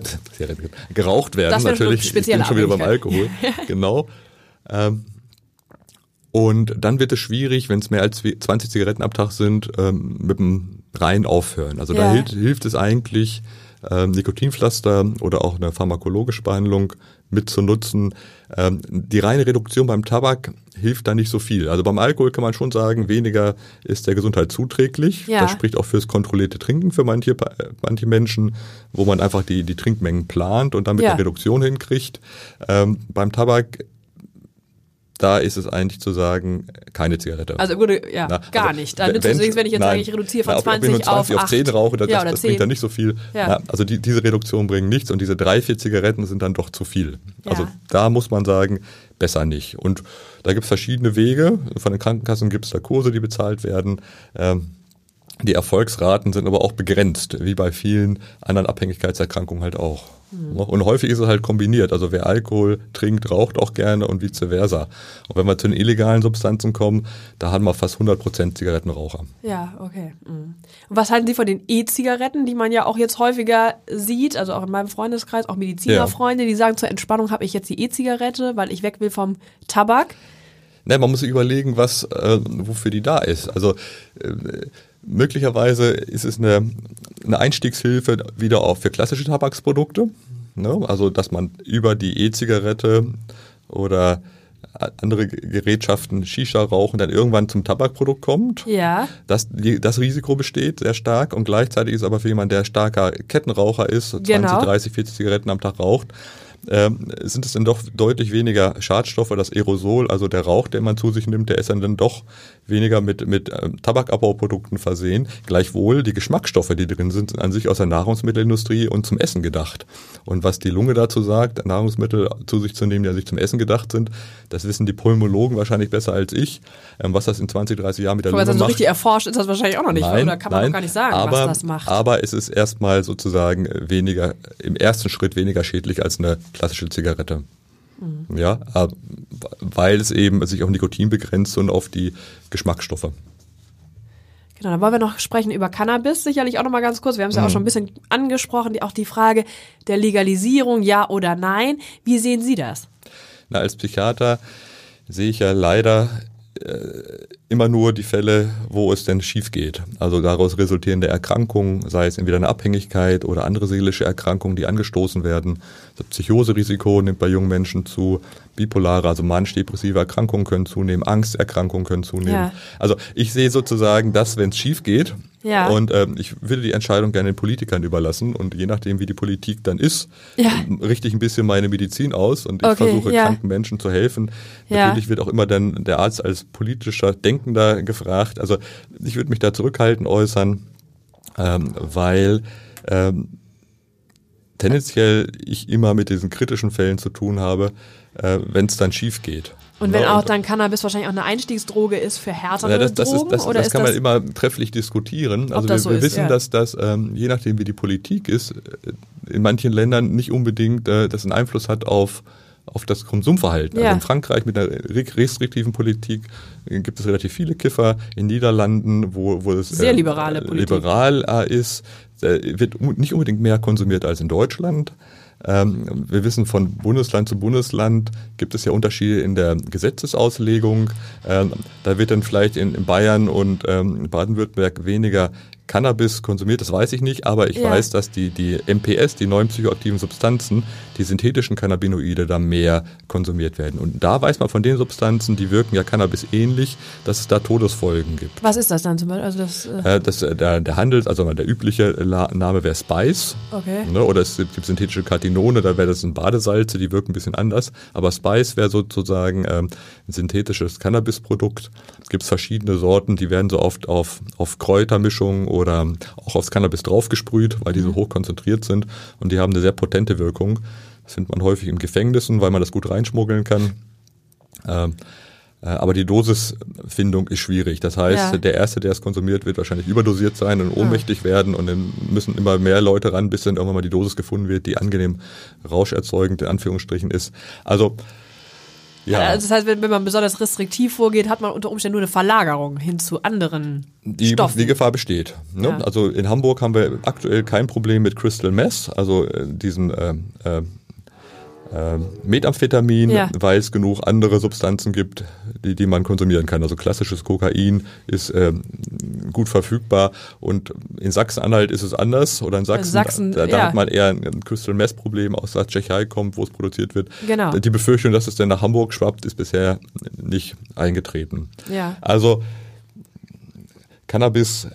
geraucht werden Das natürlich. Ich bin schon wieder beim. Alkohol. [laughs] genau. Ähm, und dann wird es schwierig, wenn es mehr als 20 Zigaretten am Tag sind, ähm, mit dem rein aufhören. Also da Ja. hilft, hilft es eigentlich, ähm, Nikotinpflaster oder auch eine pharmakologische Behandlung mitzunutzen. Ähm, die reine Reduktion beim Tabak hilft da nicht so viel. Also beim Alkohol kann man schon sagen, weniger ist der Gesundheit zuträglich. Ja. Das spricht auch fürs kontrollierte Trinken für manche, äh, manche Menschen, wo man einfach die, die Trinkmengen plant und damit Ja. eine Reduktion hinkriegt. Ähm, beim Tabak da ist es eigentlich zu sagen, keine Zigarette. Also Grunde, ja, Na, gar also, nicht. Dann es nichts, wenn ich jetzt nein. sage, ich reduziere von Na, ob- ob ich 20, nur 20 auf, auf 10 8. rauche, das, ja, das, oder das 10. bringt dann nicht so viel. Ja. Na, also die, diese Reduktion bringen nichts und diese drei, vier Zigaretten sind dann doch zu viel. Also Ja. da muss man sagen, besser nicht. Und da gibt es verschiedene Wege. Von den Krankenkassen gibt es da Kurse, die bezahlt werden. Ähm, die Erfolgsraten sind aber auch begrenzt, wie bei vielen anderen Abhängigkeitserkrankungen halt auch. Hm. Und häufig ist es halt kombiniert. Also wer Alkohol trinkt, raucht auch gerne und vice versa. Und wenn wir zu den illegalen Substanzen kommen, da haben wir fast 100% Zigarettenraucher. Ja, okay. Mhm. Und was halten Sie von den E-Zigaretten, die man ja auch jetzt häufiger sieht, also auch in meinem Freundeskreis, auch Medizinerfreunde, die sagen, zur Entspannung habe ich jetzt die E-Zigarette, weil ich weg will vom Tabak. Ne, man muss sich überlegen, was, äh, wofür die da ist. Also äh, möglicherweise ist es eine, eine Einstiegshilfe wieder auch für klassische Tabaksprodukte. Ne? Also dass man über die E-Zigarette oder andere Gerätschaften, Shisha rauchen, dann irgendwann zum Tabakprodukt kommt. Ja. Das, das Risiko besteht sehr stark und gleichzeitig ist aber für jemanden, der starker Kettenraucher ist, 20, Genau. 30, 40 Zigaretten am Tag raucht, ähm, sind es dann doch deutlich weniger Schadstoffe. Das Aerosol, also der Rauch, den man zu sich nimmt, der ist dann, dann doch weniger mit, mit ähm, Tabakabbauprodukten versehen. Gleichwohl, die Geschmacksstoffe, die drin sind, sind an sich aus der Nahrungsmittelindustrie und zum Essen gedacht. Und was die Lunge dazu sagt, Nahrungsmittel zu sich zu nehmen, die an sich zum Essen gedacht sind, das wissen die Pulmologen wahrscheinlich besser als ich. Ähm, was das in 20, 30 Jahren mit der Lunge also so macht. richtig erforscht ist das wahrscheinlich auch noch nicht, Nein, oder kann man nein, doch gar nicht sagen, aber, was das macht. Aber es ist erstmal sozusagen weniger, im ersten Schritt weniger schädlich als eine klassische Zigarette. Mhm. Ja, äh, weil es eben sich auf Nikotin begrenzt und auf die Geschmacksstoffe. Genau, dann wollen wir noch sprechen über Cannabis, sicherlich auch noch mal ganz kurz. Wir haben es ja auch schon ein bisschen angesprochen, die, auch die Frage der Legalisierung, ja oder nein. Wie sehen Sie das? Na, als Psychiater sehe ich ja leider äh, immer nur die Fälle, wo es denn schief geht. Also daraus resultierende Erkrankungen, sei es entweder eine Abhängigkeit oder andere seelische Erkrankungen, die angestoßen werden. Das Psychoserisiko nimmt bei jungen Menschen zu, bipolare, also manisch-depressive Erkrankungen können zunehmen, Angsterkrankungen können zunehmen. Ja. Also ich sehe sozusagen das, wenn es schief geht. Ja. Und ähm, ich würde die Entscheidung gerne den Politikern überlassen und je nachdem, wie die Politik dann ist, Ja. richte ich ein bisschen meine Medizin aus und ich Okay, versuche ja. kranken Menschen zu helfen. Natürlich wird auch immer dann der Arzt als politischer Denkender gefragt. Also ich würde mich da zurückhaltend äußern, ähm, weil ähm, tendenziell ich immer mit diesen kritischen Fällen zu tun habe, äh, wenn es dann schief geht. Und wenn Ja, auch dann Cannabis wahrscheinlich auch eine Einstiegsdroge ist für härtere ja, das, das, Drogen? ist, das, oder das kann man immer trefflich diskutieren. Also wir, so wir ist, wissen, ja. dass das, ähm, je nachdem wie die Politik ist, äh, in manchen Ländern nicht unbedingt äh, das einen Einfluss hat auf auf das Konsumverhalten. Ja. Also in Frankreich mit einer re- restriktiven Politik äh, gibt es relativ viele Kiffer. In Niederlanden, wo, wo es Sehr liberale Politik. liberal äh, ist, äh, wird nicht unbedingt mehr konsumiert als in Deutschland. Ähm, wir wissen von Bundesland zu Bundesland gibt es ja Unterschiede in der Gesetzesauslegung. Ähm, da wird dann vielleicht in, in Bayern und ähm, Baden-Württemberg weniger Cannabis konsumiert, das weiß ich nicht, aber ich Ja. weiß, dass die, die MPS, die neuen psychoaktiven Substanzen, die synthetischen Cannabinoide da mehr konsumiert werden. Und da weiß man von den Substanzen, die wirken ja Cannabis ähnlich, dass es da Todesfolgen gibt. Was ist das dann zum Beispiel? Also das, äh, Äh, das, äh, der, der Handel, also der übliche Name wäre Spice. Okay. Ne? Oder es gibt synthetische Katinone, da wäre das ein Badesalze, die wirken ein bisschen anders. Aber Spice wäre sozusagen ähm, ein synthetisches Cannabisprodukt. Es gibt verschiedene Sorten, die werden so oft auf, auf Kräutermischungen oder auch aufs Cannabis draufgesprüht, weil die so hoch konzentriert sind und die haben eine sehr potente Wirkung. Das findet man häufig in Gefängnissen, weil man das gut reinschmuggeln kann. Ähm, äh, aber die Dosisfindung ist schwierig. Das heißt, Ja. der Erste, der es konsumiert, wird wahrscheinlich überdosiert sein und ohnmächtig werden und dann müssen immer mehr Leute ran, bis dann irgendwann mal die Dosis gefunden wird, die angenehm rauscherzeugend in Anführungsstrichen ist. Also ja, Also das heißt, wenn, wenn man besonders restriktiv vorgeht, hat man unter Umständen nur eine Verlagerung hin zu anderen die, Stoffen. die Gefahr besteht. Ne? Ja. Also in Hamburg haben wir aktuell kein Problem mit Crystal Meth, also äh, diesen äh, äh, äh, Methamphetamin, Ja. weil es genug andere Substanzen gibt, die, die man konsumieren kann. Also klassisches Kokain ist ähm, gut verfügbar und in Sachsen-Anhalt ist es anders oder in Sachsen, Sachsen, da, da ja. hat man eher ein ein Crystal Meth Problem aus der Tschechei kommt, wo es produziert wird. Genau. Die Befürchtung, dass es dann nach Hamburg schwappt, ist bisher nicht eingetreten. Ja. Also Cannabis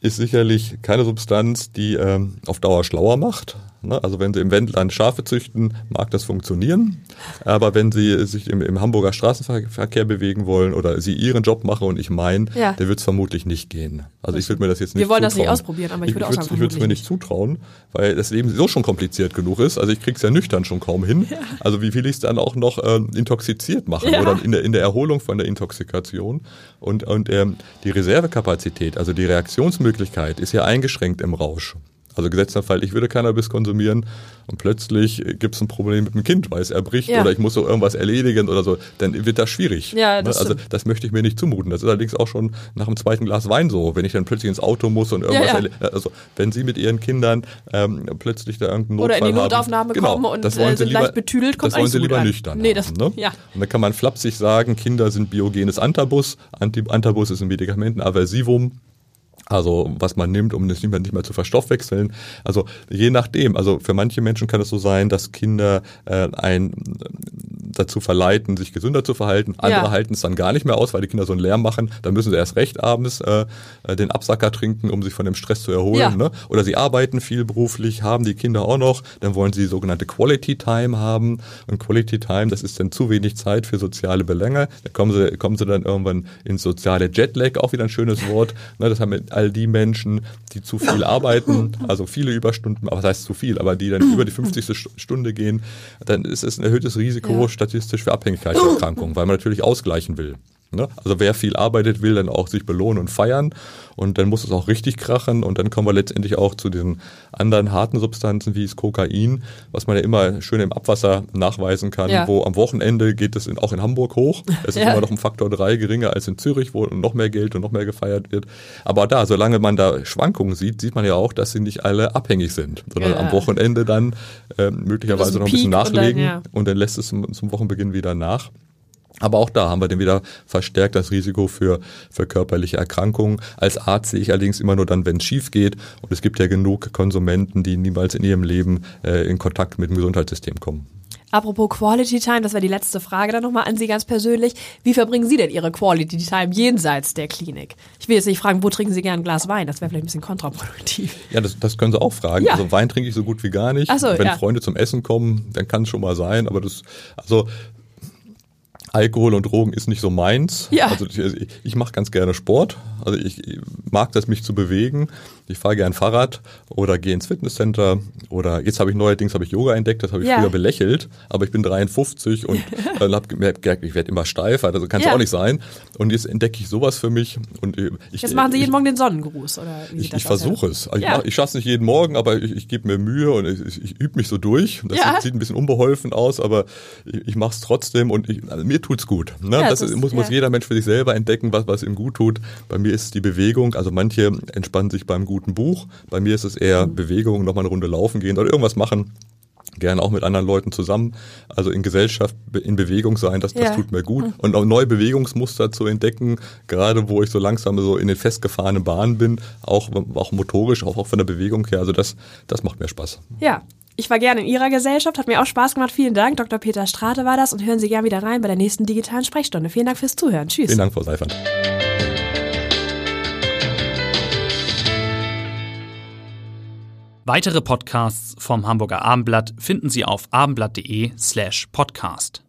ist sicherlich keine Substanz, die ähm, auf Dauer schlauer macht. Ne? Also wenn Sie im Wendland Schafe züchten, mag das funktionieren. Aber wenn Sie sich im, im Hamburger Straßenverkehr bewegen wollen oder Sie Ihren Job machen und ich meinen, Ja. der wird es vermutlich nicht gehen. Also ich würde mir das jetzt nicht Wir wollen das nicht zutrauen. ausprobieren, aber ich würde auch sagen, Ich würde es mir nicht zutrauen, weil das Leben so schon kompliziert genug ist. Also ich krieg's ja nüchtern schon kaum hin. Also wie will ich es dann auch noch ähm, intoxiziert machen Ja. oder in der, in der Erholung von der Intoxikation. Und, und ähm, die Reservekapazität, also die Reaktionsmöglichkeit ist ja eingeschränkt im Rausch. Also gesetzter Fall, ich würde Cannabis konsumieren und plötzlich gibt es ein Problem mit dem Kind, weil es erbricht Ja. oder ich muss so irgendwas erledigen oder so, dann wird das schwierig. Ja, das Ne? also stimmt. das möchte ich mir nicht zumuten. Das ist allerdings auch schon nach dem zweiten Glas Wein so, wenn ich dann plötzlich ins Auto muss und irgendwas Ja, ja. also wenn Sie mit Ihren Kindern ähm, plötzlich da irgendeinen Notfall Oder in die haben, Notaufnahme genau, kommen und, das wollen äh, Sie sind lieber, leicht betüdelt, kommt das wollen Sie lieber an. nüchtern Nee, haben, das- ne? ja. Und dann kann man flapsig sagen, Kinder sind biogenes Antabus. Anti Antabus ist ein Medikamentenaversivum. Also was man nimmt, um das nicht mehr, nicht mehr zu verstoffwechseln. Also je nachdem. Also für manche Menschen kann es so sein, dass Kinder äh, ein dazu verleiten, sich gesünder zu verhalten. Andere Ja. halten es dann gar nicht mehr aus, weil die Kinder so einen Lärm machen. Dann müssen sie erst recht abends äh, äh, den Absacker trinken, um sich von dem Stress zu erholen. Ja. Ne? Oder sie arbeiten viel beruflich, haben die Kinder auch noch. Dann wollen sie sogenannte Quality Time haben. Und Quality Time, das ist dann zu wenig Zeit für soziale Belange. Da kommen sie, kommen sie dann irgendwann ins soziale Jetlag, auch wieder ein schönes Wort. Ne, das haben mit all die Menschen, die zu viel [laughs] arbeiten, also viele Überstunden, aber was heißt zu viel, aber die dann [clears throat] über die 50. St- Stunde gehen, dann ist es ein erhöhtes Risiko Ja. statistisch für Abhängigkeitserkrankungen, weil man natürlich ausgleichen will. Ne? Also wer viel arbeitet, will dann auch sich belohnen und feiern und dann muss es auch richtig krachen und dann kommen wir letztendlich auch zu diesen anderen harten Substanzen wie das Kokain, was man ja immer schön im Abwasser nachweisen kann, Ja. wo am Wochenende geht es in, auch in Hamburg hoch. Es ist Ja. immer noch um Faktor drei geringer als in Zürich, wo noch mehr Geld und noch mehr gefeiert wird. Aber da, solange man da Schwankungen sieht, sieht man ja auch, dass sie nicht alle abhängig sind, sondern Ja. am Wochenende dann ähm, möglicherweise ein noch ein bisschen Peak und dann, nachlegen und dann lässt es zum, zum Wochenbeginn wieder nach. Aber auch da haben wir dann wieder verstärkt das Risiko für, für körperliche Erkrankungen. Als Arzt sehe ich allerdings immer nur dann, wenn es schief geht. Und es gibt ja genug Konsumenten, die niemals in ihrem Leben äh, in Kontakt mit dem Gesundheitssystem kommen. Apropos Quality Time, das wäre die letzte Frage dann nochmal an Sie ganz persönlich. Wie verbringen Sie denn Ihre Quality Time jenseits der Klinik? Ich will jetzt nicht fragen, wo trinken Sie gern ein Glas Wein? Das wäre vielleicht ein bisschen kontraproduktiv. Ja, das, das können Sie auch fragen. Ja. Also Wein trinke ich so gut wie gar nicht. Ach so, Wenn ja. Freunde zum Essen kommen, dann kann es schon mal sein. Aber das, also Alkohol und Drogen ist nicht so meins. Ja. Also ich, ich mache ganz gerne Sport. Also ich, mag das, mich zu bewegen. Ich fahre gern Fahrrad oder gehe ins Fitnesscenter oder jetzt habe ich neuerdings habe ich Yoga entdeckt. Das habe ich Ja. früher belächelt, aber ich bin 53 und äh, habe gemerkt, ich werde immer steifer. Also kann es Ja. auch nicht sein. Und jetzt entdecke ich sowas für mich und äh, ich Jetzt machen Sie ich, jeden Morgen den Sonnengruß, oder wie ich, das ich versuche es. Also Ja. Ich, ich schaffe es nicht jeden Morgen, aber ich, ich gebe mir Mühe und ich, ich, übe mich so durch. Das sieht, sieht ein bisschen unbeholfen aus, aber ich, ich mache es trotzdem und ich, also mir tut's gut. Ne? Ja, das das ist- muss, muss ja. jeder Mensch für sich selber entdecken, was, was ihm gut tut. Bei mir ist es die Bewegung. Also manche entspannen sich beim guten Buch. Bei mir ist es eher Mhm. Bewegung, nochmal eine Runde laufen gehen oder irgendwas machen. Gerne auch mit anderen Leuten zusammen. Also in Gesellschaft in Bewegung sein, das, das Ja. Mhm. tut mir gut. Und auch neue Bewegungsmuster zu entdecken, gerade wo ich so langsam so in den festgefahrenen Bahnen bin, auch, auch motorisch, auch, auch von der Bewegung her. Also das, das macht mir Spaß. Ja. Ich war gerne in Ihrer Gesellschaft, hat mir auch Spaß gemacht. Vielen Dank. Dr. Peter Strate war das und hören Sie gerne wieder rein bei der nächsten digitalen Sprechstunde. Vielen Dank fürs Zuhören. Tschüss. Vielen Dank, Frau Seifert. Weitere Podcasts vom Hamburger Abendblatt finden Sie auf abendblatt.de slash podcast.